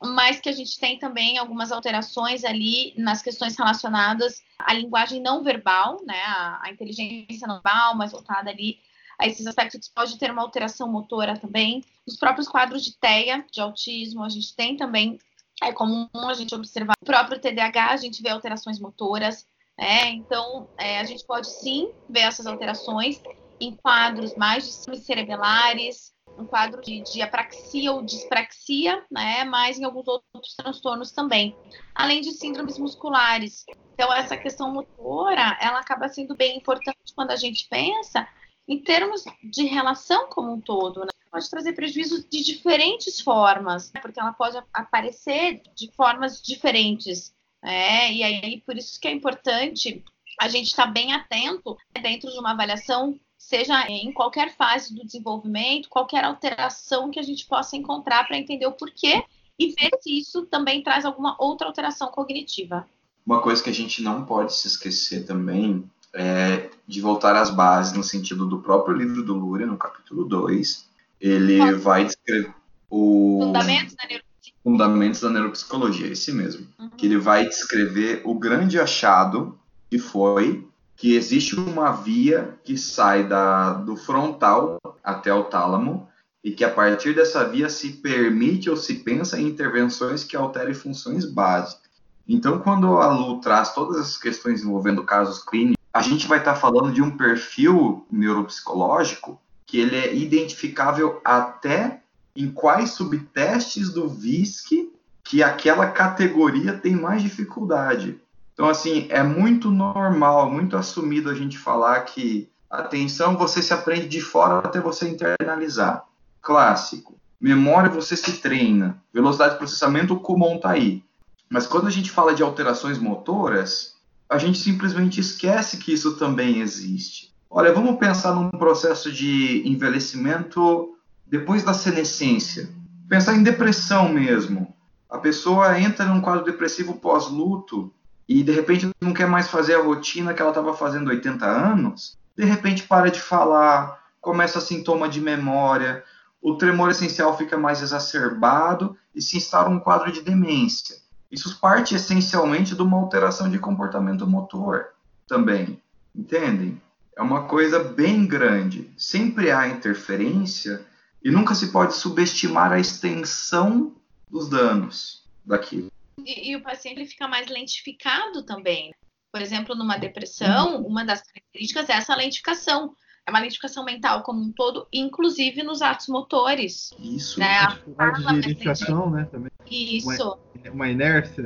mas que a gente tem também algumas alterações ali nas questões relacionadas à linguagem não verbal, né, a inteligência não verbal, mais voltada ali a esses aspectos, pode ter uma alteração motora também. Os próprios quadros de TEA, de autismo, a gente tem também, é comum a gente observar o próprio TDAH, a gente vê alterações motoras, né, então é, a gente pode sim ver essas alterações em quadros mais cerebelares, um quadro de, de apraxia ou dispraxia, né, mas em alguns outros transtornos também, além de síndromes musculares. Então, essa questão motora, ela acaba sendo bem importante quando a gente pensa em termos de relação como um todo, né? Pode trazer prejuízos de diferentes formas, né? porque ela pode aparecer de formas diferentes. Né? E aí, por isso que é importante a gente estar tá bem atento né, dentro de uma avaliação seja em qualquer fase do desenvolvimento, qualquer alteração que a gente possa encontrar para entender o porquê e ver se isso também traz alguma outra alteração cognitiva. Uma coisa que a gente não pode se esquecer também é de voltar às bases, no sentido do próprio livro do Luria, no capítulo 2. Ele Qual? vai descrever o. Fundamentos da neuropsicologia. Fundamentos da neuropsicologia, esse mesmo. Uhum. Que ele vai descrever o grande achado que foi que existe uma via que sai da, do frontal até o tálamo e que a partir dessa via se permite ou se pensa em intervenções que alterem funções básicas. Então, quando a Lu traz todas as questões envolvendo casos clínicos, a gente vai estar falando de um perfil neuropsicológico que ele é identificável até em quais subtestes do VISC que aquela categoria tem mais dificuldade. Então, assim, é muito normal, muito assumido a gente falar que atenção você se aprende de fora até você internalizar. Clássico. Memória você se treina. Velocidade de processamento, o Kumon tá aí. Mas quando a gente fala de alterações motoras, a gente simplesmente esquece que isso também existe. Olha, vamos pensar num processo de envelhecimento depois da senescência. Pensar em depressão mesmo. A pessoa entra num quadro depressivo pós-luto e de repente não quer mais fazer a rotina que ela estava fazendo 80 anos, de repente para de falar, começa sintoma de memória, o tremor essencial fica mais exacerbado e se instala um quadro de demência. Isso parte essencialmente de uma alteração de comportamento motor também, entendem? É uma coisa bem grande. Sempre há interferência e nunca se pode subestimar a extensão dos danos daquilo. E, e o paciente fica mais lentificado também. Por exemplo, numa depressão, uma das características é essa lentificação. É uma lentificação mental como um todo, inclusive nos atos motores. Isso. Né? A de iniciação, né? Também. Isso. Uma, uma inércia.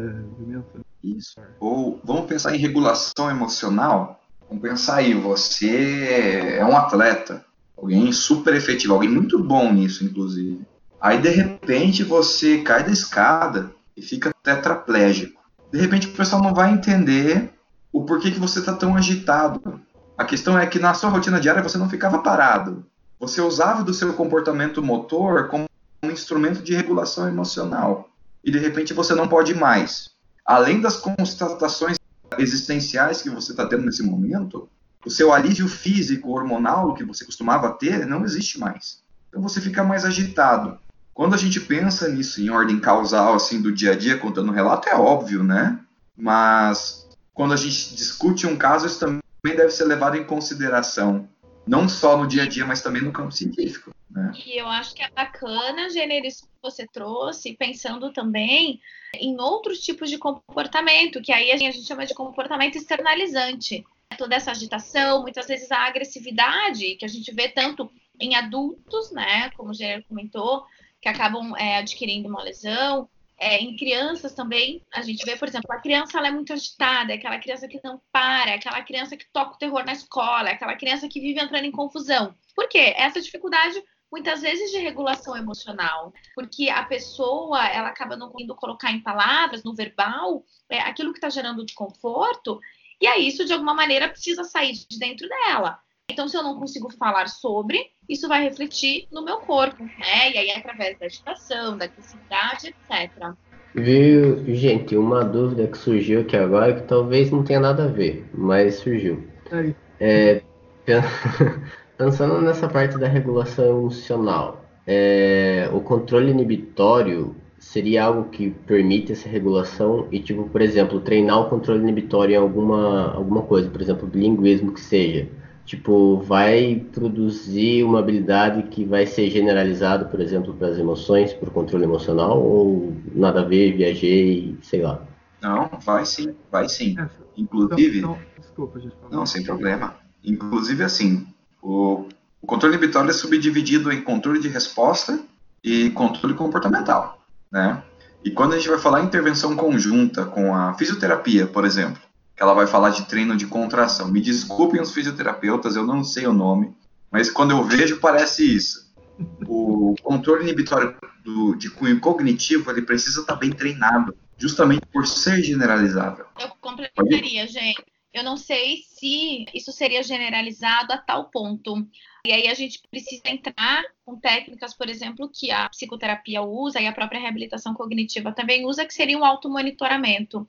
Isso. Ou vamos pensar em regulação emocional. Vamos pensar aí, você é um atleta, alguém super efetivo, alguém muito bom nisso, inclusive. Aí de repente você cai da escada, e fica tetraplégico. De repente o pessoal não vai entender o porquê que você está tão agitado. A questão é que na sua rotina diária você não ficava parado. Você usava do seu comportamento motor como um instrumento de regulação emocional. E de repente você não pode mais. Além das constatações existenciais que você está tendo nesse momento, o seu alívio físico, hormonal, que você costumava ter, não existe mais. Então você fica mais agitado. Quando a gente pensa nisso em ordem causal, assim, do dia a dia, contando um relato, é óbvio, né? Mas quando a gente discute um caso, isso também deve ser levado em consideração. Não só no dia a dia, mas também no campo científico. Né? E eu acho que é bacana, Gênero, isso que você trouxe, pensando também em outros tipos de comportamento, que aí a gente chama de comportamento externalizante. Toda essa agitação, muitas vezes a agressividade, que a gente vê tanto em adultos, né, como o Gênero comentou, que acabam é, adquirindo uma lesão, É, em crianças também, a gente vê, por exemplo, a criança ela é muito agitada, é aquela criança que não para, é aquela criança que toca o terror na escola, é aquela criança que vive entrando em confusão. Por quê? Essa dificuldade muitas vezes de regulação emocional, porque a pessoa ela acaba não conseguindo colocar em palavras, no verbal, é, aquilo que está gerando desconforto, e aí isso de alguma maneira precisa sair de dentro dela. Então, se eu não consigo falar sobre, isso vai refletir no meu corpo, né? E aí, através da agitação, da agressividade, etc. Viu, gente, uma dúvida que surgiu aqui agora, que talvez não tenha nada a ver, mas surgiu. É, pensando nessa parte da regulação emocional, é, o controle inibitório seria algo que permite essa regulação e, tipo, por exemplo, treinar o controle inibitório em alguma, alguma coisa, por exemplo, bilinguismo que seja tipo, vai produzir uma habilidade que vai ser generalizada, por exemplo, para as emoções, para o controle emocional, ou nada a ver, viajei, sei lá? Não, vai sim, vai sim. É, Inclusive. Então, então, desculpa, gente. Não, sem problema. Inclusive, assim, o, o controle inibitório é subdividido em controle de resposta e controle comportamental, né? E quando a gente vai falar em intervenção conjunta com a fisioterapia, por exemplo, que ela vai falar de treino de contração. Me desculpem os fisioterapeutas, eu não sei o nome, mas quando eu vejo parece isso. O controle inibitório do, de cunho cognitivo ele precisa estar bem treinado, justamente por ser generalizável. Eu complementaria, gente. Eu não sei se isso seria generalizado a tal ponto. E aí a gente precisa entrar com técnicas, por exemplo, que a psicoterapia usa e a própria reabilitação cognitiva também usa, que seria um automonitoramento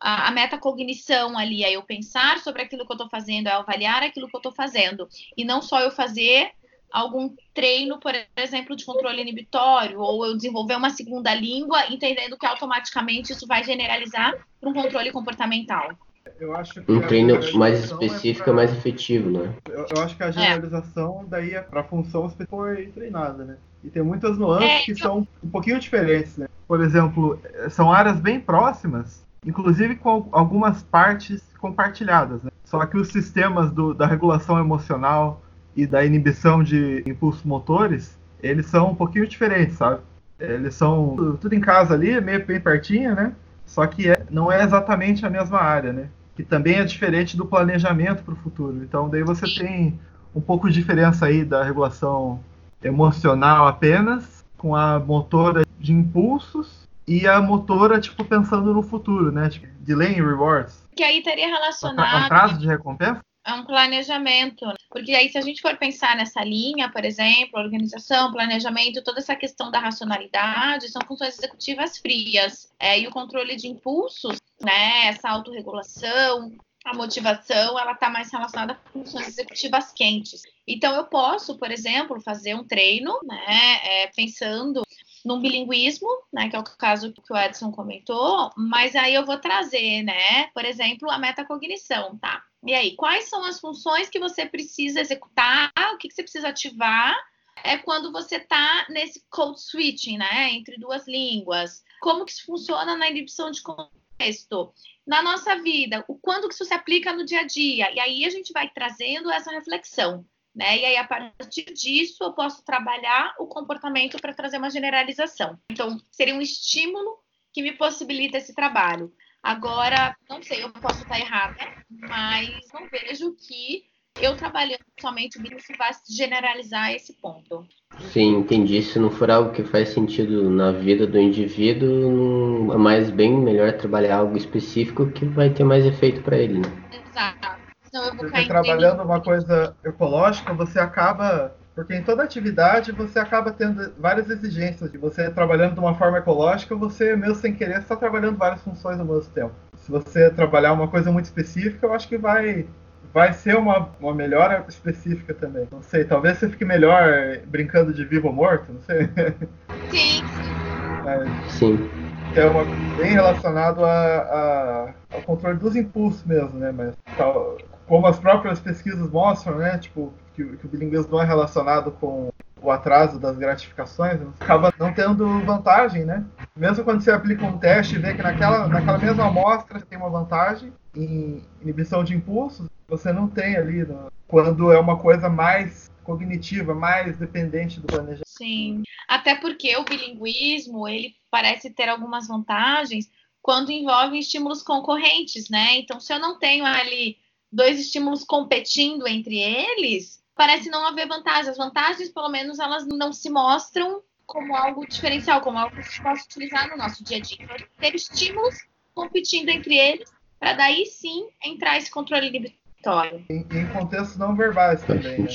a, a metacognição ali, é eu pensar sobre aquilo que eu estou fazendo, é avaliar aquilo que eu estou fazendo. E não só eu fazer algum treino, por exemplo, de controle inibitório, ou eu desenvolver uma segunda língua, entendendo que automaticamente isso vai generalizar para um controle comportamental. um treino mais é específico é pra... mais efetivo, né? Eu, eu, acho que a é. generalização é. daí é para a função que foi treinada, né? E tem muitas nuances é, que eu... são um pouquinho diferentes, né? Por exemplo, são áreas bem próximas, inclusive com algumas partes compartilhadas. Né? Só que os sistemas do, da regulação emocional e da inibição de impulsos motores, eles são um pouquinho diferentes, sabe? Eles são tudo, em casa ali, meio bem pertinho, né? Só que é, não é exatamente a mesma área, né? Que também é diferente do planejamento para o futuro. Então, daí você tem um pouco de diferença aí da regulação emocional apenas com a motora de impulsos e a motora, tipo, pensando no futuro, né? Tipo, delay rewards. Que aí estaria relacionado. Um prazo de recompensa? É um planejamento. Porque aí, se a gente for pensar nessa linha, por exemplo, organização, planejamento, toda essa questão da racionalidade, são funções executivas frias. É, e o controle de impulsos, né? Essa autorregulação, a motivação, ela está mais relacionada a funções executivas quentes. Então, eu posso, por exemplo, fazer um treino, né? É, pensando num bilinguismo, né, que é o caso que o Edson comentou, mas aí eu vou trazer, né, por exemplo, a metacognição, tá? E aí, quais são as funções que você precisa executar, o que, que você precisa ativar é quando você está nesse code switching, né, entre duas línguas. Como que isso funciona na inibição de contexto? Na nossa vida, o quando que isso se aplica no dia a dia? E aí a gente vai trazendo essa reflexão. Né? E aí, a partir disso, eu posso trabalhar o comportamento para trazer uma generalização. Então, seria um estímulo que me possibilita esse trabalho. Agora, não sei, eu posso estar errada, mas não vejo que eu trabalhando somente o isso vai generalizar esse ponto. Sim, entendi. Se não for algo que faz sentido na vida do indivíduo, é mais bem melhor trabalhar algo específico que vai ter mais efeito para ele. Né? Exato. Então eu vou você trabalhando uma coisa ecológica, você acaba. Porque em toda atividade você acaba tendo várias exigências. De você trabalhando de uma forma ecológica, você, mesmo sem querer, está trabalhando várias funções ao mesmo tempo. Se você trabalhar uma coisa muito específica, eu acho que vai, vai ser uma, uma melhora específica também. Não sei, talvez você fique melhor brincando de vivo ou morto, não sei. Sim. É, Sim. É uma, bem relacionado a, a, ao controle dos impulsos mesmo, né? Mas tal, como as próprias pesquisas mostram, né, tipo, que, que o bilinguismo não é relacionado com o atraso das gratificações, acaba não tendo vantagem, né? Mesmo quando você aplica um teste e vê que naquela, naquela mesma amostra tem uma vantagem em inibição de impulsos, você não tem ali no, quando é uma coisa mais cognitiva, mais dependente do planejamento. Sim. Até porque o bilinguismo, ele parece ter algumas vantagens quando envolve estímulos concorrentes, né? Então, se eu não tenho ali dois estímulos competindo entre eles, parece não haver vantagens. As vantagens, pelo menos, elas não se mostram como algo diferencial, como algo que a gente possa utilizar no nosso dia a dia. Então, ter estímulos competindo entre eles, para daí sim entrar esse controle inibitório. Em, em contextos não verbais também, né?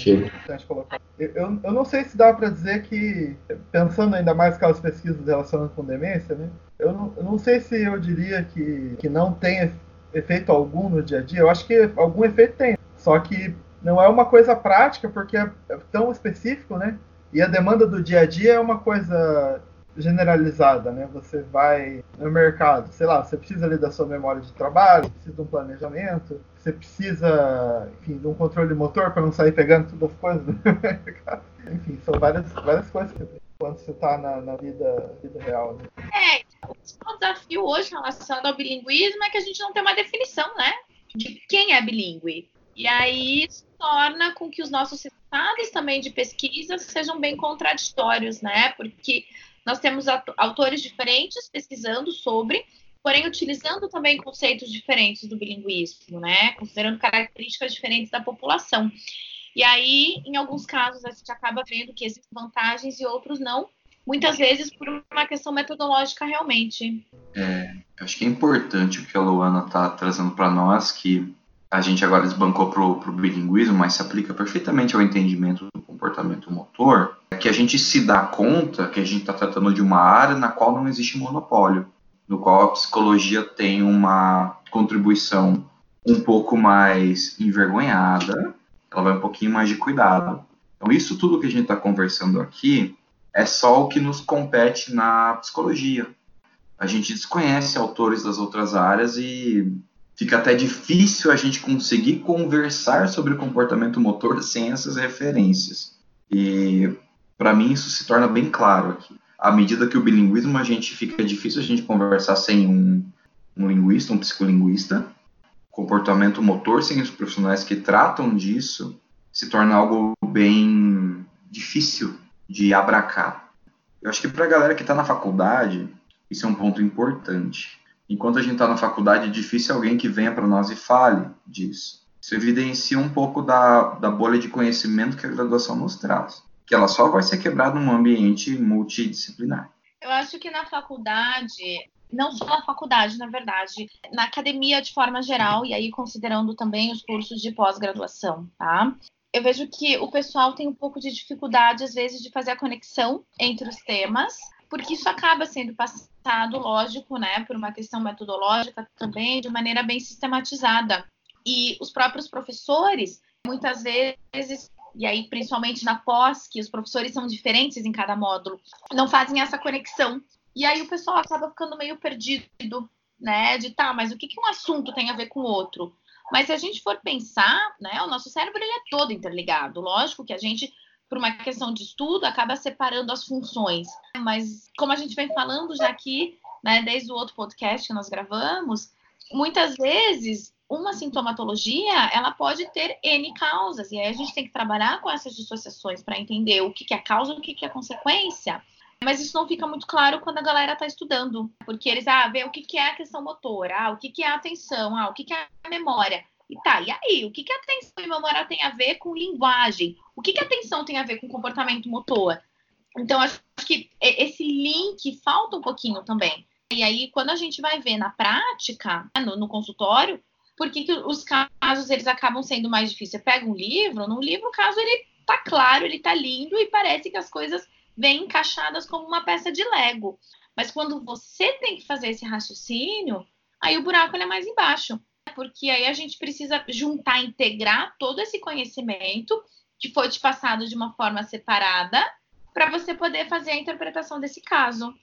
Eu, eu, eu não sei se dá para dizer que, pensando ainda mais aquelas pesquisas relacionadas com demência, né? Eu não, eu não sei se eu diria que, que não tem efeito algum no dia a dia. Eu acho que algum efeito tem. Só que não é uma coisa prática, porque é tão específico, né? E a demanda do dia a dia é uma coisa generalizada, né? Você vai no mercado, sei lá, você precisa ali da sua memória de trabalho, precisa de um planejamento, você precisa, enfim, de um controle motor para não sair pegando todas as coisas do mercado. Enfim, são várias, várias coisas quando você está na, na, vida, vida real. Né? É, o desafio hoje relacionado ao bilinguismo é que a gente não tem uma definição, né? De quem é bilíngue. E aí isso torna com que os nossos resultados também de pesquisa sejam bem contraditórios, né? Porque nós temos autores diferentes pesquisando sobre, porém utilizando também conceitos diferentes do bilinguismo, né? Considerando características diferentes da população. E aí, em alguns casos, a gente acaba vendo que existem vantagens e outros não, muitas vezes por uma questão metodológica realmente. É, acho que é importante o que a Luana está trazendo para nós, que a gente agora desbancou para o bilinguismo, mas se aplica perfeitamente ao entendimento do comportamento motor, é que a gente se dá conta que a gente está tratando de uma área na qual não existe monopólio, no qual a psicologia tem uma contribuição um pouco mais envergonhada, ela vai um pouquinho mais de cuidado. Então, isso tudo que a gente está conversando aqui é só o que nos compete na psicologia. A gente desconhece autores das outras áreas e fica até difícil a gente conseguir conversar sobre comportamento motor sem essas referências. E para mim isso se torna bem claro aqui. À medida que o bilinguismo a gente fica difícil a gente conversar sem um, um linguista, um psicolinguista. Comportamento motor sem os profissionais que tratam disso se torna algo bem difícil de abracar. Eu acho que para a galera que está na faculdade, isso é um ponto importante enquanto a gente está na faculdade, é difícil alguém que venha para nós e fale disso. Isso evidencia um pouco da, da bolha de conhecimento que a graduação nos traz, que ela só vai ser quebrada num ambiente multidisciplinar. Eu acho que na faculdade, não só na faculdade, na verdade, na academia de forma geral, e aí considerando também os cursos de pós-graduação, tá? Eu vejo que o pessoal tem um pouco de dificuldade, às vezes, de fazer a conexão entre os temas, porque isso acaba sendo passado, lógico, né, por uma questão metodológica também, de maneira bem sistematizada. E os próprios professores, muitas vezes, e aí principalmente na pós, que os professores são diferentes em cada módulo, não fazem essa conexão. E aí o pessoal acaba ficando meio perdido, né, de tá, mas o que, que um assunto tem a ver com o outro? Mas se a gente for pensar, né, o nosso cérebro ele é todo interligado. Lógico que a gente por uma questão de estudo, acaba separando as funções. Mas, como a gente vem falando já aqui, né, desde o outro podcast que nós gravamos, muitas vezes uma sintomatologia ela pode ter N causas, e aí a gente tem que trabalhar com essas dissociações para entender o que, que é causa e o que, que é consequência. Mas isso não fica muito claro quando a galera está estudando, porque eles ah, vê o que, que é a questão motora, ah, o que, que é a atenção, ah, o que, que é a memória. E tá, e aí? O que, que atenção e memória tem a ver com linguagem? O que, que atenção tem a ver com comportamento motor? Então, acho que esse link falta um pouquinho também. E aí, quando a gente vai ver na prática, né, no, no consultório, por que, que os casos eles acabam sendo mais difíceis? Você pega um livro, no livro o caso ele tá claro, ele tá lindo e parece que as coisas vêm encaixadas como uma peça de Lego. Mas quando você tem que fazer esse raciocínio, aí o buraco é mais embaixo porque aí a gente precisa juntar, integrar todo esse conhecimento que foi te passado de uma forma separada para você poder fazer a interpretação desse caso.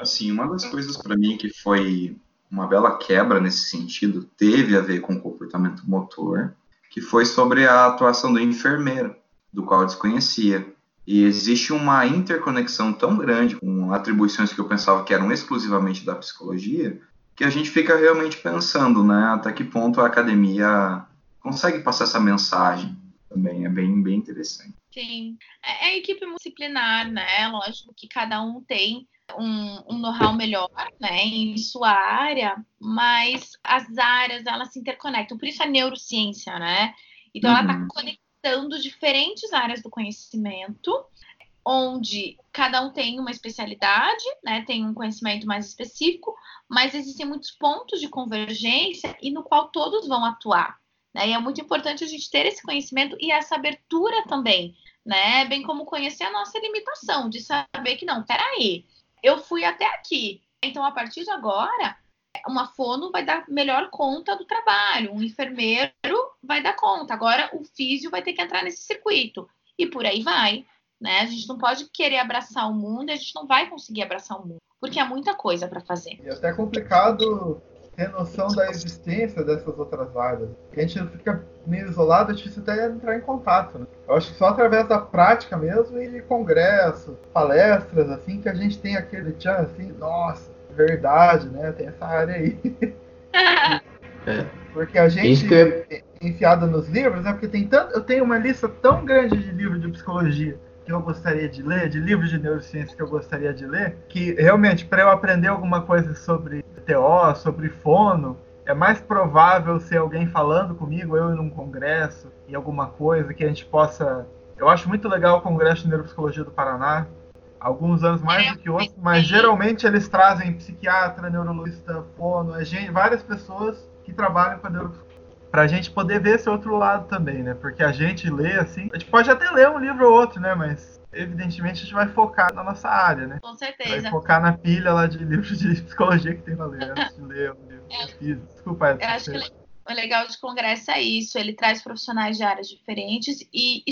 Assim, uma das coisas para mim que foi uma bela quebra nesse sentido teve a ver com o comportamento motor, que foi sobre a atuação do enfermeiro, do qual eu desconhecia. E existe uma interconexão tão grande com atribuições que eu pensava que eram exclusivamente da psicologia, que a gente fica realmente pensando, né, até que ponto a academia consegue passar essa mensagem. também. É bem, bem interessante. Sim. É, é equipe multidisciplinar, né? Lógico que cada um tem um, um know-how melhor, né, em sua área, mas as áreas elas se interconectam. Por isso a neurociência, né? Então tá uhum. ela está conectando diferentes áreas do conhecimento, onde cada um tem uma especialidade, né? Tem um conhecimento mais específico, mas existem muitos pontos de convergência e no qual todos vão atuar. Né? E é muito importante a gente ter esse conhecimento e essa abertura também, né? Bem como conhecer a nossa limitação, de saber que não, peraí, eu fui até aqui. Então, a partir de agora, uma fono vai dar melhor conta do trabalho, um enfermeiro vai dar conta. Agora, o físio vai ter que entrar nesse circuito. E por aí vai. Né? A gente não pode querer abraçar o mundo a gente não vai conseguir abraçar o mundo, porque há muita coisa para fazer. E é até complicado ter noção da existência dessas outras áreas. A gente fica meio isolado, é difícil até entrar em contato. Né? Eu acho que só através da prática mesmo e congressos, palestras, assim, que a gente tem aquele tchan, assim, nossa, verdade, né? Tem essa área aí. É. Porque a gente eu... enfiada nos livros, né? Porque tem tanto, eu tenho uma lista tão grande de livros de psicologia que eu gostaria de ler, de livros de neurociência que eu gostaria de ler, que realmente para eu aprender alguma coisa sobre TO, sobre fono, é mais provável ser alguém falando comigo, eu num congresso, e alguma coisa que a gente possa. Eu acho muito legal o Congresso de Neuropsicologia do Paraná, alguns anos mais do que outros, mas geralmente eles trazem psiquiatra, neurologista, fono, é várias pessoas que trabalham com a neuropsicologia para a gente poder ver esse outro lado também, né? Porque a gente lê assim, a gente pode até ler um livro ou outro, né? Mas evidentemente a gente vai focar na nossa área, né? Com certeza. Vai focar na pilha lá de livros de psicologia que tem para ler, antes de ler um livro de pesquisa. Desculpa, Eu acho que o legal de congresso é isso, ele traz profissionais de áreas diferentes e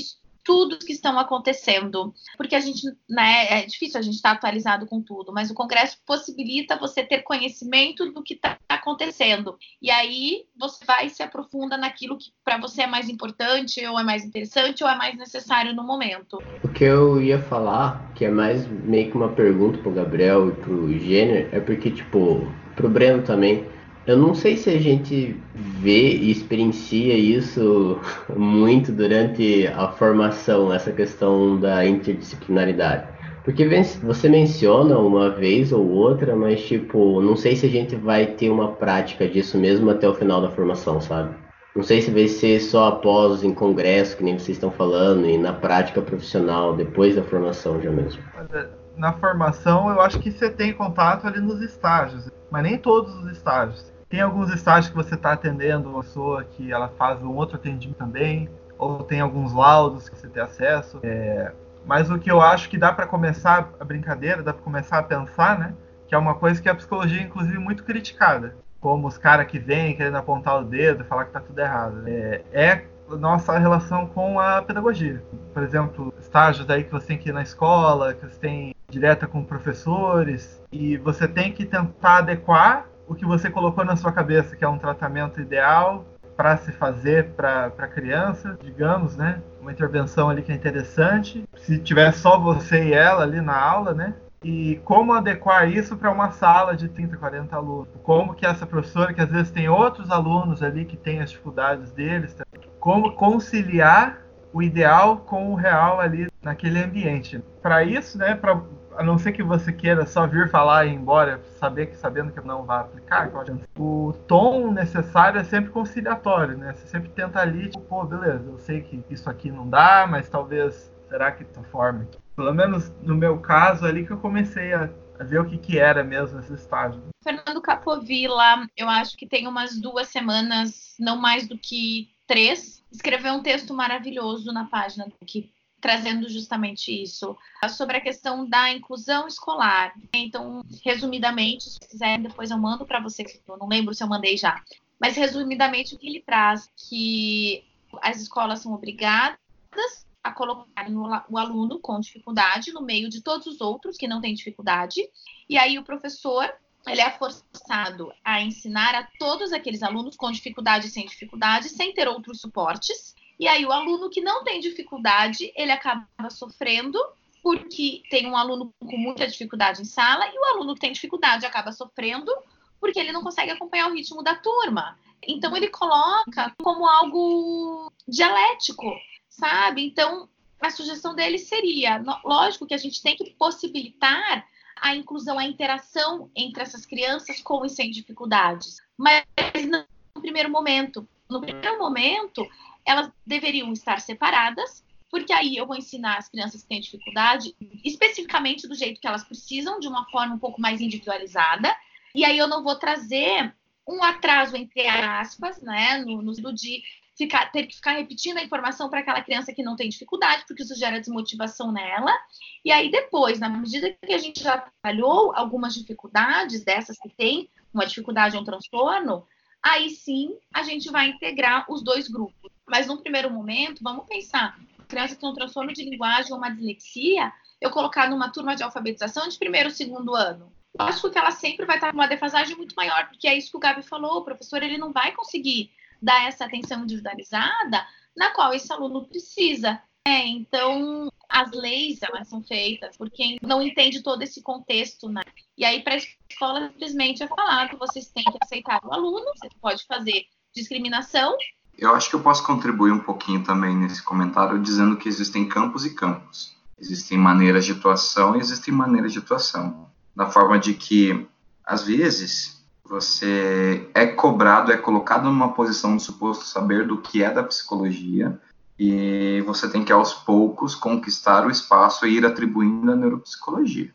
estudos que estão acontecendo, porque a gente, né, é difícil a gente estar tá atualizado com tudo, mas o Congresso possibilita você ter conhecimento do que está acontecendo. E aí você vai se aprofunda naquilo que para você é mais importante, ou é mais interessante, ou é mais necessário no momento. O que eu ia falar, que é mais meio que uma pergunta pro Gabriel e pro Jenner, é porque, tipo, pro Breno também, eu não sei se a gente vê e experiencia isso muito durante a formação, essa questão da interdisciplinaridade. Porque você menciona uma vez ou outra, mas tipo, não sei se a gente vai ter uma prática disso mesmo até o final da formação, sabe? Não sei se vai ser só após em congresso, que nem vocês estão falando, e na prática profissional, depois da formação já mesmo. É, na formação, eu acho que você tem contato ali nos estágios, mas nem todos os estágios. Tem alguns estágios que você está atendendo uma pessoa que ela faz um outro atendimento também, ou tem alguns laudos que você tem acesso. É, mas o que eu acho que dá para começar a brincadeira, dá para começar a pensar, né? Que é uma coisa que a psicologia, inclusive, muito criticada. Como os caras que vêm querendo apontar o dedo falar que está tudo errado. É, é nossa relação com a pedagogia. Por exemplo, estágios aí que você tem que ir na escola, que você tem direta com professores, e você tem que tentar adequar o que você colocou na sua cabeça, que é um tratamento ideal para se fazer para criança, digamos, né? Uma intervenção ali que é interessante. Se tiver só você e ela ali na aula, né? E como adequar isso para uma sala de 30, 40 alunos? Como que essa professora, que às vezes tem outros alunos ali que têm as dificuldades deles, como conciliar o ideal com o real ali naquele ambiente? Para isso, né, para a não ser que você queira só vir falar e ir embora, saber que sabendo que não vai aplicar, o tom necessário é sempre conciliatório, né? Você sempre tenta ali, tipo, pô, beleza, eu sei que isso aqui não dá, mas talvez será que dessa forma? Pelo menos no meu caso ali que eu comecei a, a ver o que, que era mesmo esse estágio. Fernando Capovilla, eu acho que tem umas duas semanas, não mais do que três, escreveu um texto maravilhoso na página que trazendo justamente isso, sobre a questão da inclusão escolar. Então, resumidamente, se quiserem, depois eu mando para vocês, eu não lembro se eu mandei já, mas resumidamente o que ele traz, que as escolas são obrigadas a colocar o aluno com dificuldade no meio de todos os outros que não têm dificuldade, e aí o professor ele é forçado a ensinar a todos aqueles alunos com dificuldade e sem dificuldade, sem ter outros suportes, e aí o aluno que não tem dificuldade, ele acaba sofrendo porque tem um aluno com muita dificuldade em sala e o aluno que tem dificuldade acaba sofrendo porque ele não consegue acompanhar o ritmo da turma. Então ele coloca como algo dialético, sabe? Então, a sugestão dele seria, lógico que a gente tem que possibilitar a inclusão, a interação entre essas crianças com e sem dificuldades, mas não no primeiro momento. No primeiro momento, elas deveriam estar separadas, porque aí eu vou ensinar as crianças que têm dificuldade, especificamente do jeito que elas precisam, de uma forma um pouco mais individualizada, e aí eu não vou trazer um atraso, entre aspas, né, no, no de ficar, ter que ficar repetindo a informação para aquela criança que não tem dificuldade, porque isso gera desmotivação nela. E aí, depois, na medida que a gente já trabalhou algumas dificuldades dessas que tem, uma dificuldade ou um transtorno, aí sim a gente vai integrar os dois grupos. Mas no primeiro momento, vamos pensar, criança que tem um transtorno de linguagem ou uma dislexia, eu colocar numa turma de alfabetização de primeiro ou segundo ano. Lógico que ela sempre vai estar com uma defasagem muito maior, porque é isso que o Gabi falou, o professor ele não vai conseguir dar essa atenção individualizada na qual esse aluno precisa. É, então, as leis elas são feitas por quem não entende todo esse contexto, né? E aí, para a escola, simplesmente é falar que vocês têm que aceitar o aluno, você pode fazer discriminação. Eu acho que eu posso contribuir um pouquinho também nesse comentário, dizendo que existem campos e campos. Existem maneiras de atuação e existem maneiras de atuação. Da forma de que, às vezes, você é cobrado, é colocado numa posição de suposto saber do que é da psicologia, e você tem que aos poucos conquistar o espaço e ir atribuindo a neuropsicologia.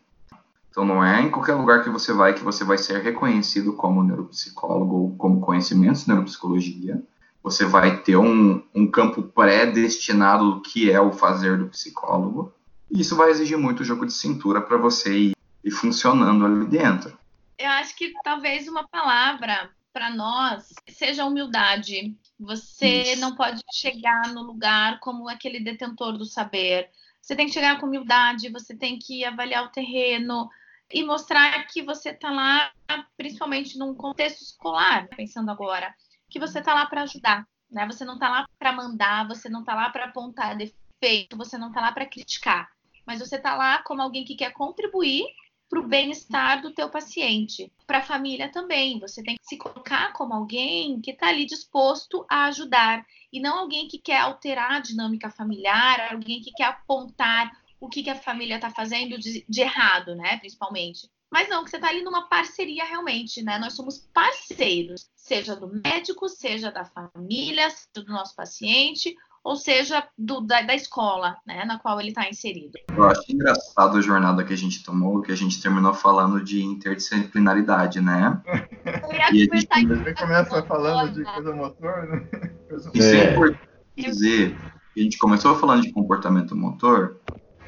Então não é em qualquer lugar que você vai que você vai ser reconhecido como neuropsicólogo ou como conhecimentos de neuropsicologia. Você vai ter um, um campo pré-destinado do que é o fazer do psicólogo. E isso vai exigir muito jogo de cintura para você ir, ir funcionando ali dentro eu acho que talvez uma palavra para nós seja humildade. Você Isso. não pode chegar no lugar como aquele detentor do saber. Você tem que chegar com humildade, você tem que avaliar o terreno e mostrar que você está lá, principalmente num contexto escolar, pensando agora, que você está lá para ajudar, né? Você não está lá para mandar, você não está lá para apontar defeito, você não está lá para criticar, mas você está lá como alguém que quer contribuir para o bem-estar do teu paciente. Para a família também, você tem que se colocar como alguém que está ali disposto a ajudar e não alguém que quer alterar a dinâmica familiar, alguém que quer apontar o que, que a família está fazendo de, de, errado, né? Principalmente. Mas não, que você está ali numa parceria realmente, né? Nós somos parceiros, seja do médico, seja da família, seja do nosso paciente, ou seja, do, da, da, escola né, na qual ele está inserido. Eu acho engraçado a jornada que a gente tomou, que a gente terminou falando de interdisciplinaridade, né? e a gente começa falando de coisa motor, né? Isso é, é importante dizer que a gente começou falando de comportamento motor,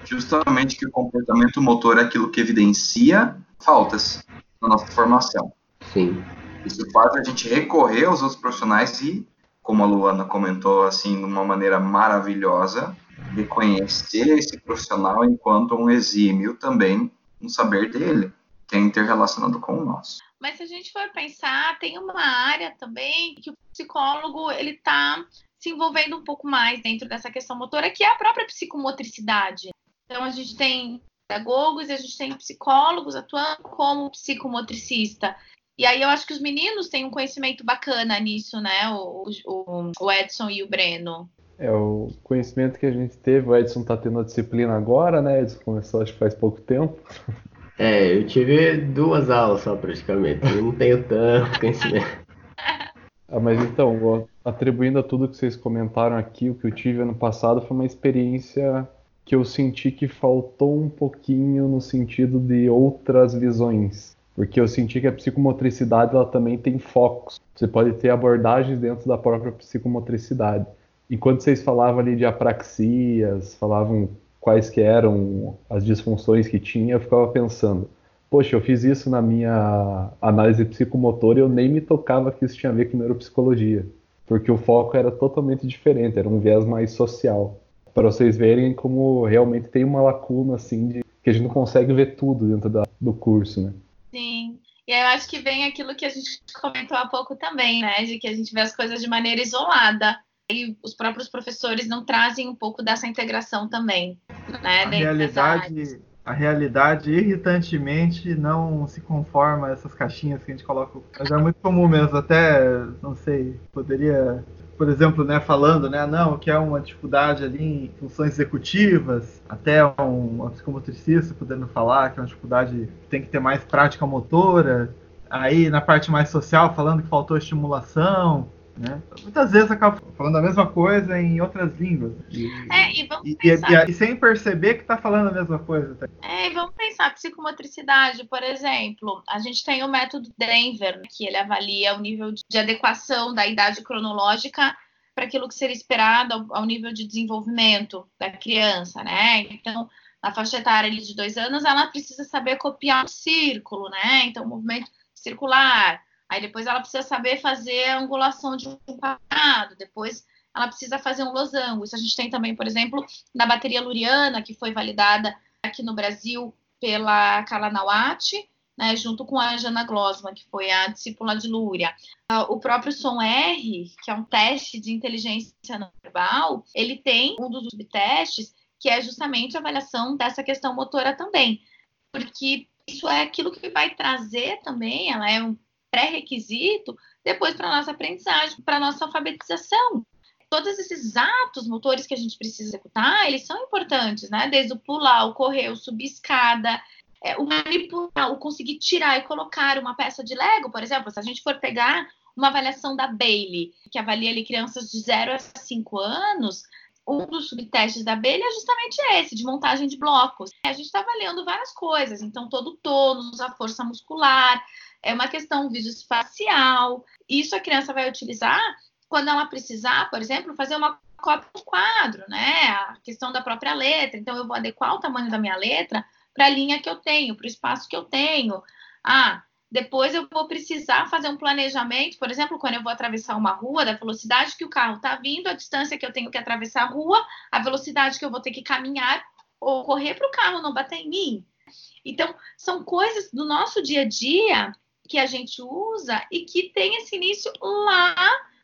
justamente que o comportamento motor é aquilo que evidencia faltas na nossa formação. Sim. Isso faz a gente recorrer aos outros profissionais e como a Luana comentou, assim, de uma maneira maravilhosa, reconhecer esse profissional enquanto um exímio também no saber dele, que é interrelacionado com o nosso. Mas se a gente for pensar, tem uma área também que o psicólogo ele está se envolvendo um pouco mais dentro dessa questão motora, que é a própria psicomotricidade. Então a gente tem pedagogos e a gente tem psicólogos atuando como psicomotricista. E aí eu acho que os meninos têm um conhecimento bacana nisso, né? O, o, o Edson e o Breno. É, o conhecimento que a gente teve, o Edson tá tendo a disciplina agora, né? Edson começou acho que faz pouco tempo. É, eu tive duas aulas só praticamente, eu não tenho tanto conhecimento. Ah, mas então, atribuindo a tudo que vocês comentaram aqui, o que eu tive ano passado foi uma experiência que eu senti que faltou um pouquinho no sentido de outras visões. Porque eu senti que a psicomotricidade ela também tem focos. Você pode ter abordagens dentro da própria psicomotricidade. Enquanto vocês falavam ali de apraxias, falavam quais que eram as disfunções que tinha, eu ficava pensando, poxa, eu fiz isso na minha análise psicomotora e eu nem me tocava que isso tinha a ver com neuropsicologia. Porque o foco era totalmente diferente, era um viés mais social. Para vocês verem como realmente tem uma lacuna assim de que a gente não consegue ver tudo dentro da, do curso, né? Sim. E aí eu acho que vem aquilo que a gente comentou há pouco também, né? De que a gente vê as coisas de maneira isolada. E os próprios professores não trazem um pouco dessa integração também. Né? A realidade, a realidade irritantemente não se conforma a essas caixinhas que a gente coloca. Mas é muito comum mesmo, até, não sei, poderia por exemplo, né, falando, né, não, que é uma dificuldade ali em funções executivas, até um, psicomotricista podendo falar que é uma dificuldade que tem que ter mais prática motora, aí na parte mais social falando que faltou estimulação, né? Muitas vezes acaba falando a mesma coisa em outras línguas. E, é, e vamos e, pensar... e, e, sem perceber que está falando a mesma coisa. Tá? É, e vamos pensar, psicomotricidade, por exemplo, a gente tem o método Denver, né, que ele avalia o nível de adequação da idade cronológica para aquilo que seria esperado ao, nível de desenvolvimento da criança, né? Então, na faixa etária de dois anos, ela precisa saber copiar um círculo, né? Então, movimento circular, Aí depois ela precisa saber fazer a angulação de um quadrado, depois ela precisa fazer um losango. Isso a gente tem também, por exemplo, na bateria luriana, que foi validada aqui no Brasil pela Carla Nawati, né, junto com a Jana Glossman, que foi a discípula de Lúria. Ah, o próprio som R, que é um teste de inteligência verbal, ele tem um dos subtestes que é justamente a avaliação dessa questão motora também, porque isso é aquilo que vai trazer também, ela é um pré-requisito depois para nossa aprendizagem, para nossa alfabetização. Todos esses atos motores que a gente precisa executar, eles são importantes, né? Desde o pular, o correr, o subir escada, é, o manipular, o conseguir tirar e colocar uma peça de Lego, por exemplo, se a gente for pegar uma avaliação da Bailey, que avalia ali crianças de 0 a 5 anos, um dos subtestes da Bailey é justamente esse, de montagem de blocos. A gente está avaliando várias coisas, então todo o tônus, a força muscular, é uma questão visoespacial. Isso a criança vai utilizar quando ela precisar, por exemplo, fazer uma cópia do quadro, né? A questão da própria letra. Então, eu vou adequar o tamanho da minha letra para a linha que eu tenho, para o espaço que eu tenho. Ah, depois eu vou precisar fazer um planejamento, por exemplo, quando eu vou atravessar uma rua, da velocidade que o carro está vindo, a distância que eu tenho que atravessar a rua, a velocidade que eu vou ter que caminhar ou correr para o carro não bater em mim. Então, são coisas do nosso dia a dia que a gente usa e que tem esse início lá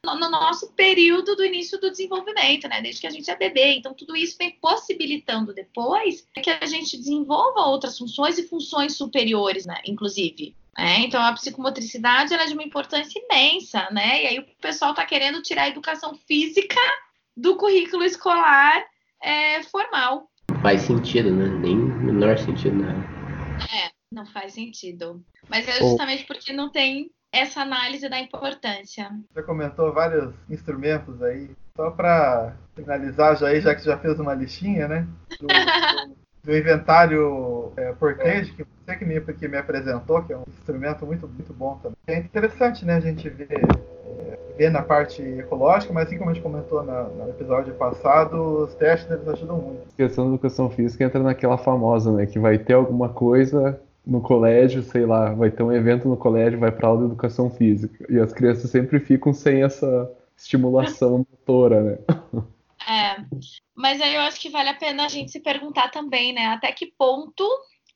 no, no nosso período do início do desenvolvimento, né? Desde que a gente é bebê. Então, tudo isso vem possibilitando depois que a gente desenvolva outras funções e funções superiores, né? Inclusive. É, então, a psicomotricidade é de uma importância imensa, né? E aí o pessoal está querendo tirar a educação física do currículo escolar é, formal. Faz sentido, né? Nem menor sentido, né? É. Não faz sentido. Mas é justamente porque não tem essa análise da importância. Você comentou vários instrumentos aí. Só para finalizar, já, aí, já que já fez uma listinha, né? Do, do, do inventário é, Portage, que você que me, que me apresentou, que é um instrumento muito, muito bom também. É interessante, né, a gente ver, ver na parte ecológica, mas assim como a gente comentou na, no episódio passado, os testes eles ajudam muito. A questão da educação física entra naquela famosa, né, que vai ter alguma coisa no colégio, sei lá, vai ter um evento no colégio, vai para aula de educação física. E as crianças sempre ficam sem essa estimulação motora, né? É, mas aí eu acho que vale a pena a gente se perguntar também, né? Até que ponto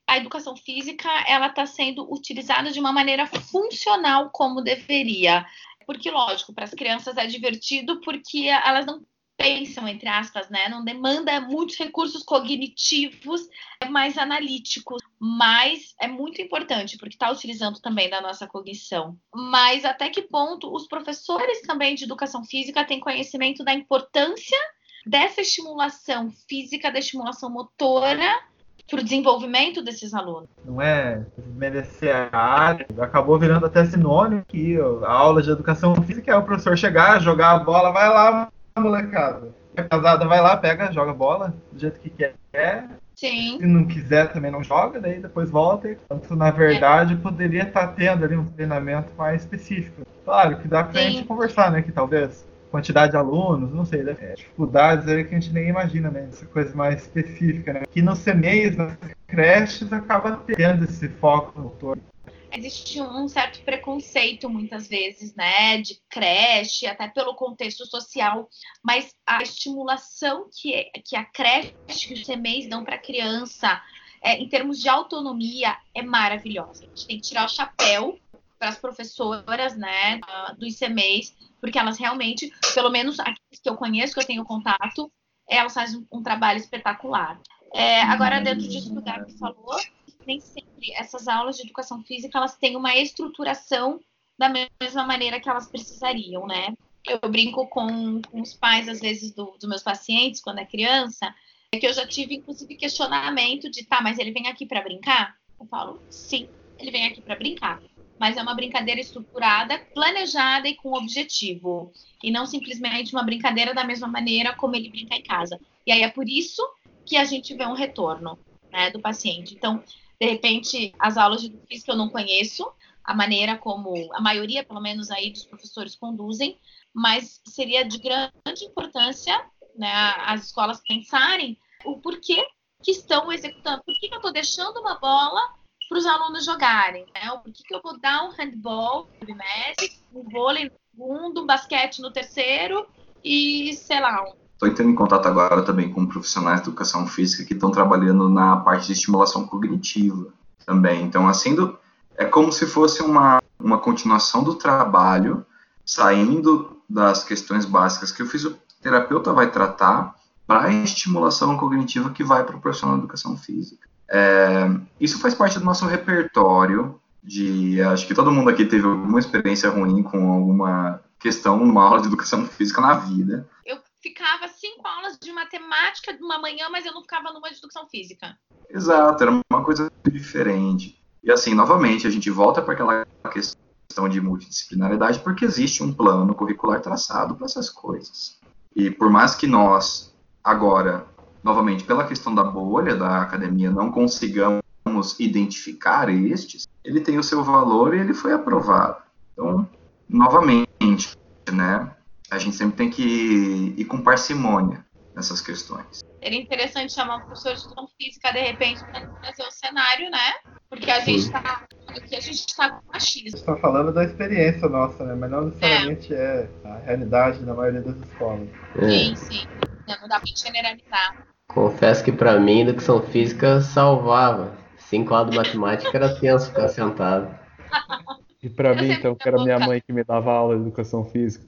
a educação física ela está sendo utilizada de uma maneira funcional como deveria. Porque, lógico, para as crianças é divertido porque elas não pensam, entre aspas, né? Não demanda muitos recursos cognitivos é mais analíticos, mas é muito importante porque está utilizando também da nossa cognição. Mas até que ponto os professores também de educação física têm conhecimento da importância dessa estimulação física, da estimulação motora para o desenvolvimento desses alunos. Não é merecer a área, acabou virando até sinônimo que a aula de educação física é o professor chegar, jogar a bola, vai lá, molecada. É casada, vai lá, pega, joga bola do jeito que quer. Sim. Se não quiser, também não joga, daí depois volta. Então, na verdade, é. poderia estar tá tendo ali um treinamento mais específico. Claro que dá pra Sim. gente conversar, né? Que talvez quantidade de alunos, não sei, né? dificuldades aí que a gente nem imagina, né? Essa coisa mais específica, né? Que nos CMEs, nas creches, acaba tendo esse foco no todo existe um certo preconceito muitas vezes, né, de creche, até pelo contexto social, mas a estimulação que, que a creche, que os CMEs dão para a criança, é, em termos de autonomia, é maravilhosa. A gente tem que tirar o chapéu para as professoras, né, dos CMEs, porque elas realmente, pelo menos aqueles que eu conheço, que eu tenho contato, elas fazem um, um trabalho espetacular. É, agora, dentro disso que o Gabi falou, nem sempre essas aulas de educação física elas têm uma estruturação da mesma maneira que elas precisariam, né? eu brinco com, com os pais, às vezes, do, dos meus pacientes, quando é criança, é que eu já tive, inclusive, questionamento de, tá, mas ele vem aqui para brincar? Eu falo, sim, ele vem aqui para brincar. Mas é uma brincadeira estruturada, planejada e com objetivo. E não simplesmente uma brincadeira da mesma maneira como ele brinca em casa. E aí é por isso que a gente vê um retorno né, do paciente. Então, de repente, as aulas de física eu não conheço, a maneira como a maioria, pelo menos aí, dos professores conduzem, mas seria de grande importância né, as escolas pensarem o porquê que estão executando, por que, que eu estou deixando uma bola para os alunos jogarem, né? Por que, que eu vou dar um handball no trimestre, um vôlei no segundo, um basquete no terceiro e, sei lá, um Estou entrando em contato agora também com profissionais de educação física que estão trabalhando na parte de estimulação cognitiva também. Então, assim, do, é como se fosse uma, uma continuação do trabalho, saindo das questões básicas que o fisioterapeuta vai tratar para a estimulação cognitiva que vai profissional de educação física. É, isso faz parte do nosso repertório de acho que todo mundo aqui teve alguma experiência ruim com alguma questão numa aula de educação física na vida. Eu ficava cinco aulas de matemática de uma manhã, mas eu não ficava numa de educação física. Exato, era uma coisa diferente. E assim, novamente, a gente volta para aquela questão de multidisciplinaridade, porque existe um plano curricular traçado para essas coisas. E por mais que nós, agora, novamente, pela questão da bolha da academia, não consigamos identificar estes, ele tem o seu valor e ele foi aprovado. Então, novamente, né, a gente sempre tem que ir com parcimônia nessas questões. Seria interessante chamar um professor de educação física, de repente, para trazer o cenário, né? Porque a gente está aqui, a gente está com machismo. está falando da experiência nossa, né? Mas não necessariamente é, é a realidade da maioria das escolas. É. Sim, sim. Não dá para generalizar. Confesso que para mim, educação física salvava. Cinco aulas de matemática era tenso ficar sentado. E para mim, então, que era minha mãe que me dava aula de educação física.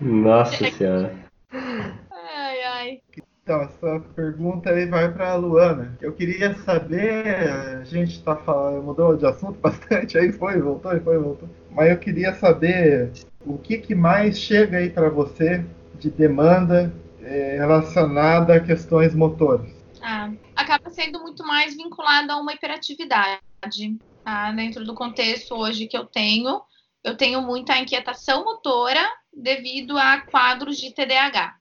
Nossa senhora. Ai, ai. Então, essa pergunta aí vai para a Luana. Eu queria saber, a gente está falando, mudou de assunto bastante, aí foi, voltou, foi, voltou. Mas eu queria saber o que, que mais chega aí para você de demanda é, relacionada a questões motoras. Ah, acaba sendo muito mais vinculado a uma hiperatividade. Tá? Dentro do contexto hoje que eu tenho, eu tenho muita inquietação motora devido a quadros de TDAH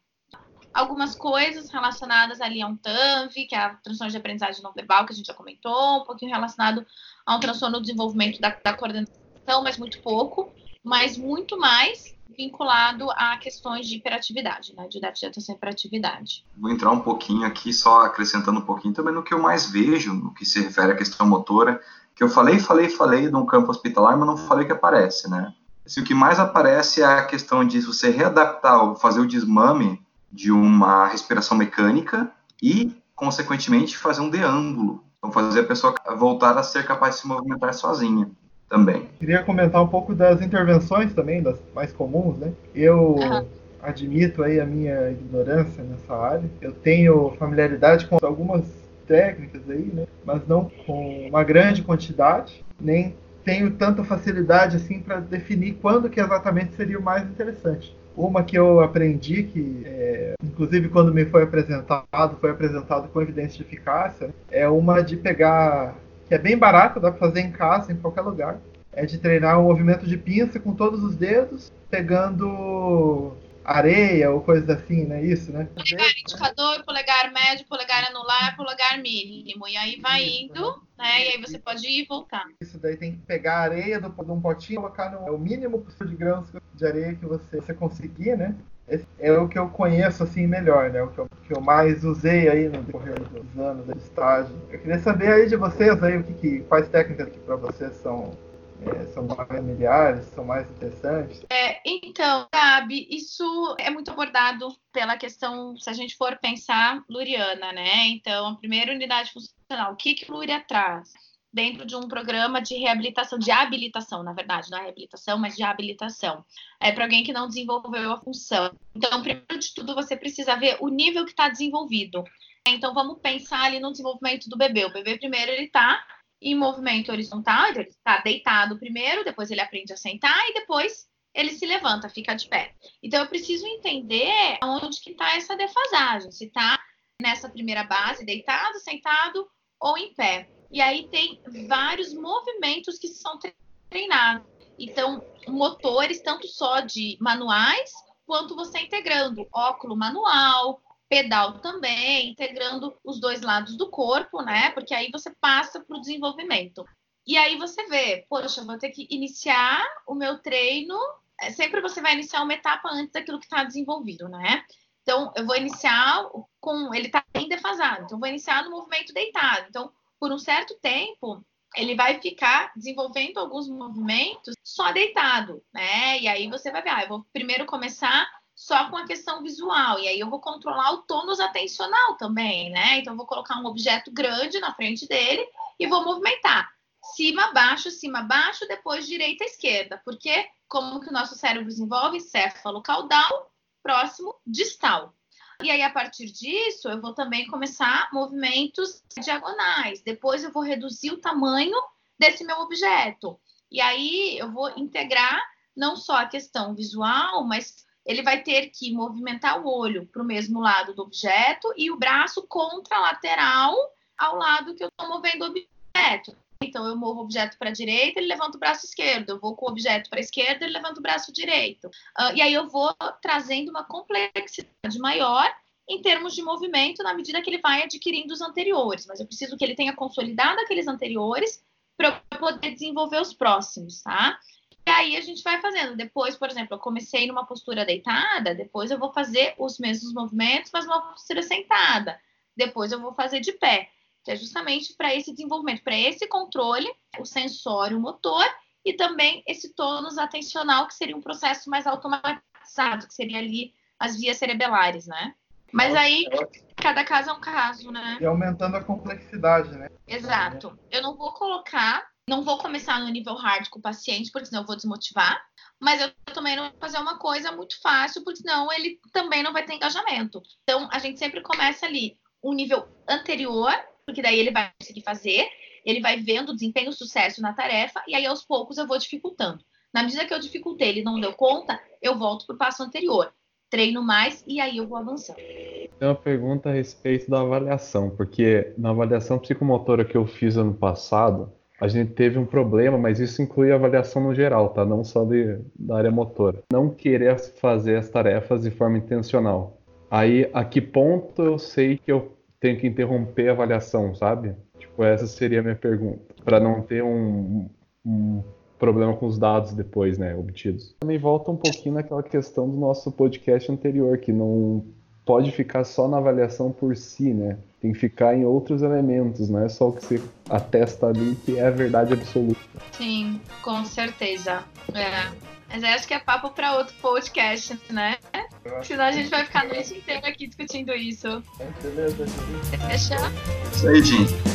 algumas coisas relacionadas ali a um TANV, que é a transtorno de aprendizagem não verbal, que a gente já comentou, um pouquinho relacionado a um transtorno do desenvolvimento da, da coordenação, mas muito pouco, mas muito mais vinculado a questões de hiperatividade, né, de déficit de atenção e hiperatividade. Vou entrar um pouquinho aqui, só acrescentando um pouquinho também no que eu mais vejo, no que se refere à questão motora, que eu falei, falei, falei de um campo hospitalar, mas não falei que aparece, né? O que mais aparece é a questão de você readaptar, fazer o desmame de uma respiração mecânica e, consequentemente, fazer um deâmbulo. Então, fazer a pessoa voltar a ser capaz de se movimentar sozinha também. Queria comentar um pouco das intervenções também, das mais comuns, né? Eu uhum. admito aí a minha ignorância nessa área. Eu tenho familiaridade com algumas técnicas aí, né? Mas não com uma grande quantidade, nem tenho tanta facilidade assim para definir quando que exatamente seria o mais interessante. Uma que eu aprendi, que é, inclusive quando me foi apresentado, foi apresentado com evidência de eficácia, é uma de pegar, que é bem barata, dá para fazer em casa, em qualquer lugar. É de treinar o movimento de pinça com todos os dedos, pegando areia ou coisas assim, né? Isso, né? Polegar indicador, polegar médio, polegar anular, polegar mínimo. E aí vai indo, né? E aí você pode ir e voltar. Isso daí tem que pegar a areia do, de um potinho e colocar no é o mínimo possível de grãos de areia que você, você conseguir, né? É o que eu conheço assim melhor, né? O que eu, que eu mais usei aí no decorrer dos anos de estágio. Eu queria saber aí de vocês aí o que, que quais técnicas que para vocês são é, são mais familiares, são mais interessantes? É, então, Gabi, isso é muito abordado pela questão, se a gente for pensar, luriana, né? Então, a primeira unidade funcional, o que, que Lúria traz? Dentro de um programa de reabilitação, de habilitação, na verdade, não é reabilitação, mas de habilitação. É para alguém que não desenvolveu a função. Então, primeiro de tudo, você precisa ver o nível que está desenvolvido. Então, vamos pensar ali no desenvolvimento do bebê. O bebê, primeiro, ele está em movimento horizontal, então ele está deitado primeiro, depois ele aprende a sentar e depois ele se levanta, fica de pé. Então eu preciso entender onde que está essa defasagem, se está nessa primeira base, deitado, sentado ou em pé. E aí tem vários movimentos que são treinados. Então, motores tanto só de manuais quanto você integrando óculo manual, pedal também, integrando os dois lados do corpo, né? Porque aí você passa para o desenvolvimento. E aí você vê, poxa, vou ter que iniciar o meu treino. É, sempre você vai iniciar uma etapa antes daquilo que está desenvolvido, né? Então, eu vou iniciar com. Ele está bem defasado. Então, vou iniciar no movimento deitado. Então, por um certo tempo, ele vai ficar desenvolvendo alguns movimentos só deitado, né? E aí você vai ver, ah, eu vou primeiro começar só com a questão visual, e aí eu vou controlar o tônus atencional também, né? Então, eu vou colocar um objeto grande na frente dele e vou movimentar cima, baixo, cima, baixo, depois direita, esquerda, porque como que o nosso cérebro desenvolve? Céfalo caudal, próximo, distal. E aí, a partir disso, eu vou também começar movimentos diagonais. Depois, eu vou reduzir o tamanho desse meu objeto. E aí, eu vou integrar não só a questão visual, mas ele vai ter que movimentar o olho para o mesmo lado do objeto e o braço contralateral ao lado que eu estou movendo o objeto. Então, eu movo o objeto para a direita, ele levanta o braço esquerdo. Eu vou com o objeto para a esquerda, ele levanta o braço direito. Uh, e aí eu vou trazendo uma complexidade maior em termos de movimento na medida que ele vai adquirindo os anteriores. Mas eu preciso que ele tenha consolidado aqueles anteriores para eu poder desenvolver os próximos, tá? E aí a gente vai fazendo. Depois, por exemplo, eu comecei numa postura deitada, depois eu vou fazer os mesmos movimentos, mas numa postura sentada. Depois eu vou fazer de pé que é justamente para esse desenvolvimento, para esse controle, o sensório motor, e também esse tônus atencional, que seria um processo mais automatizado, que seria ali as vias cerebelares, né? Mas aí, cada caso é um caso, né? E aumentando a complexidade, né? Exato. Eu não vou colocar, não vou começar no nível hard com o paciente, porque senão eu vou desmotivar. Mas eu também não vou fazer uma coisa muito fácil, porque senão ele também não vai ter engajamento. Então, a gente sempre começa ali um nível anterior porque daí ele vai conseguir fazer, ele vai vendo o desempenho, o sucesso na tarefa, e aí aos poucos eu vou dificultando. Na medida que eu dificultei, ele não deu conta, eu volto para o passo anterior. Treino mais e aí eu vou avançando. Tem uma pergunta a respeito da avaliação, porque na avaliação psicomotora que eu fiz ano passado, a gente teve um problema, mas isso inclui a avaliação no geral, tá? Não só de, da área motora. Não querer fazer as tarefas de forma intencional. Aí, a que ponto eu sei que eu tenho que interromper a avaliação, sabe? Tipo, essa seria a minha pergunta. Para não ter um, um problema com os dados depois, né, obtidos. Também volta um pouquinho naquela questão do nosso podcast anterior, que não pode ficar só na avaliação por si, né? Tem que ficar em outros elementos, não é só o que você atesta ali que é a verdade absoluta. Sim, com certeza. É. Mas acho que é papo para outro podcast, né? Senão a gente vai ficar a noite inteira aqui discutindo isso. Beleza. Fechar? Isso aí, gente.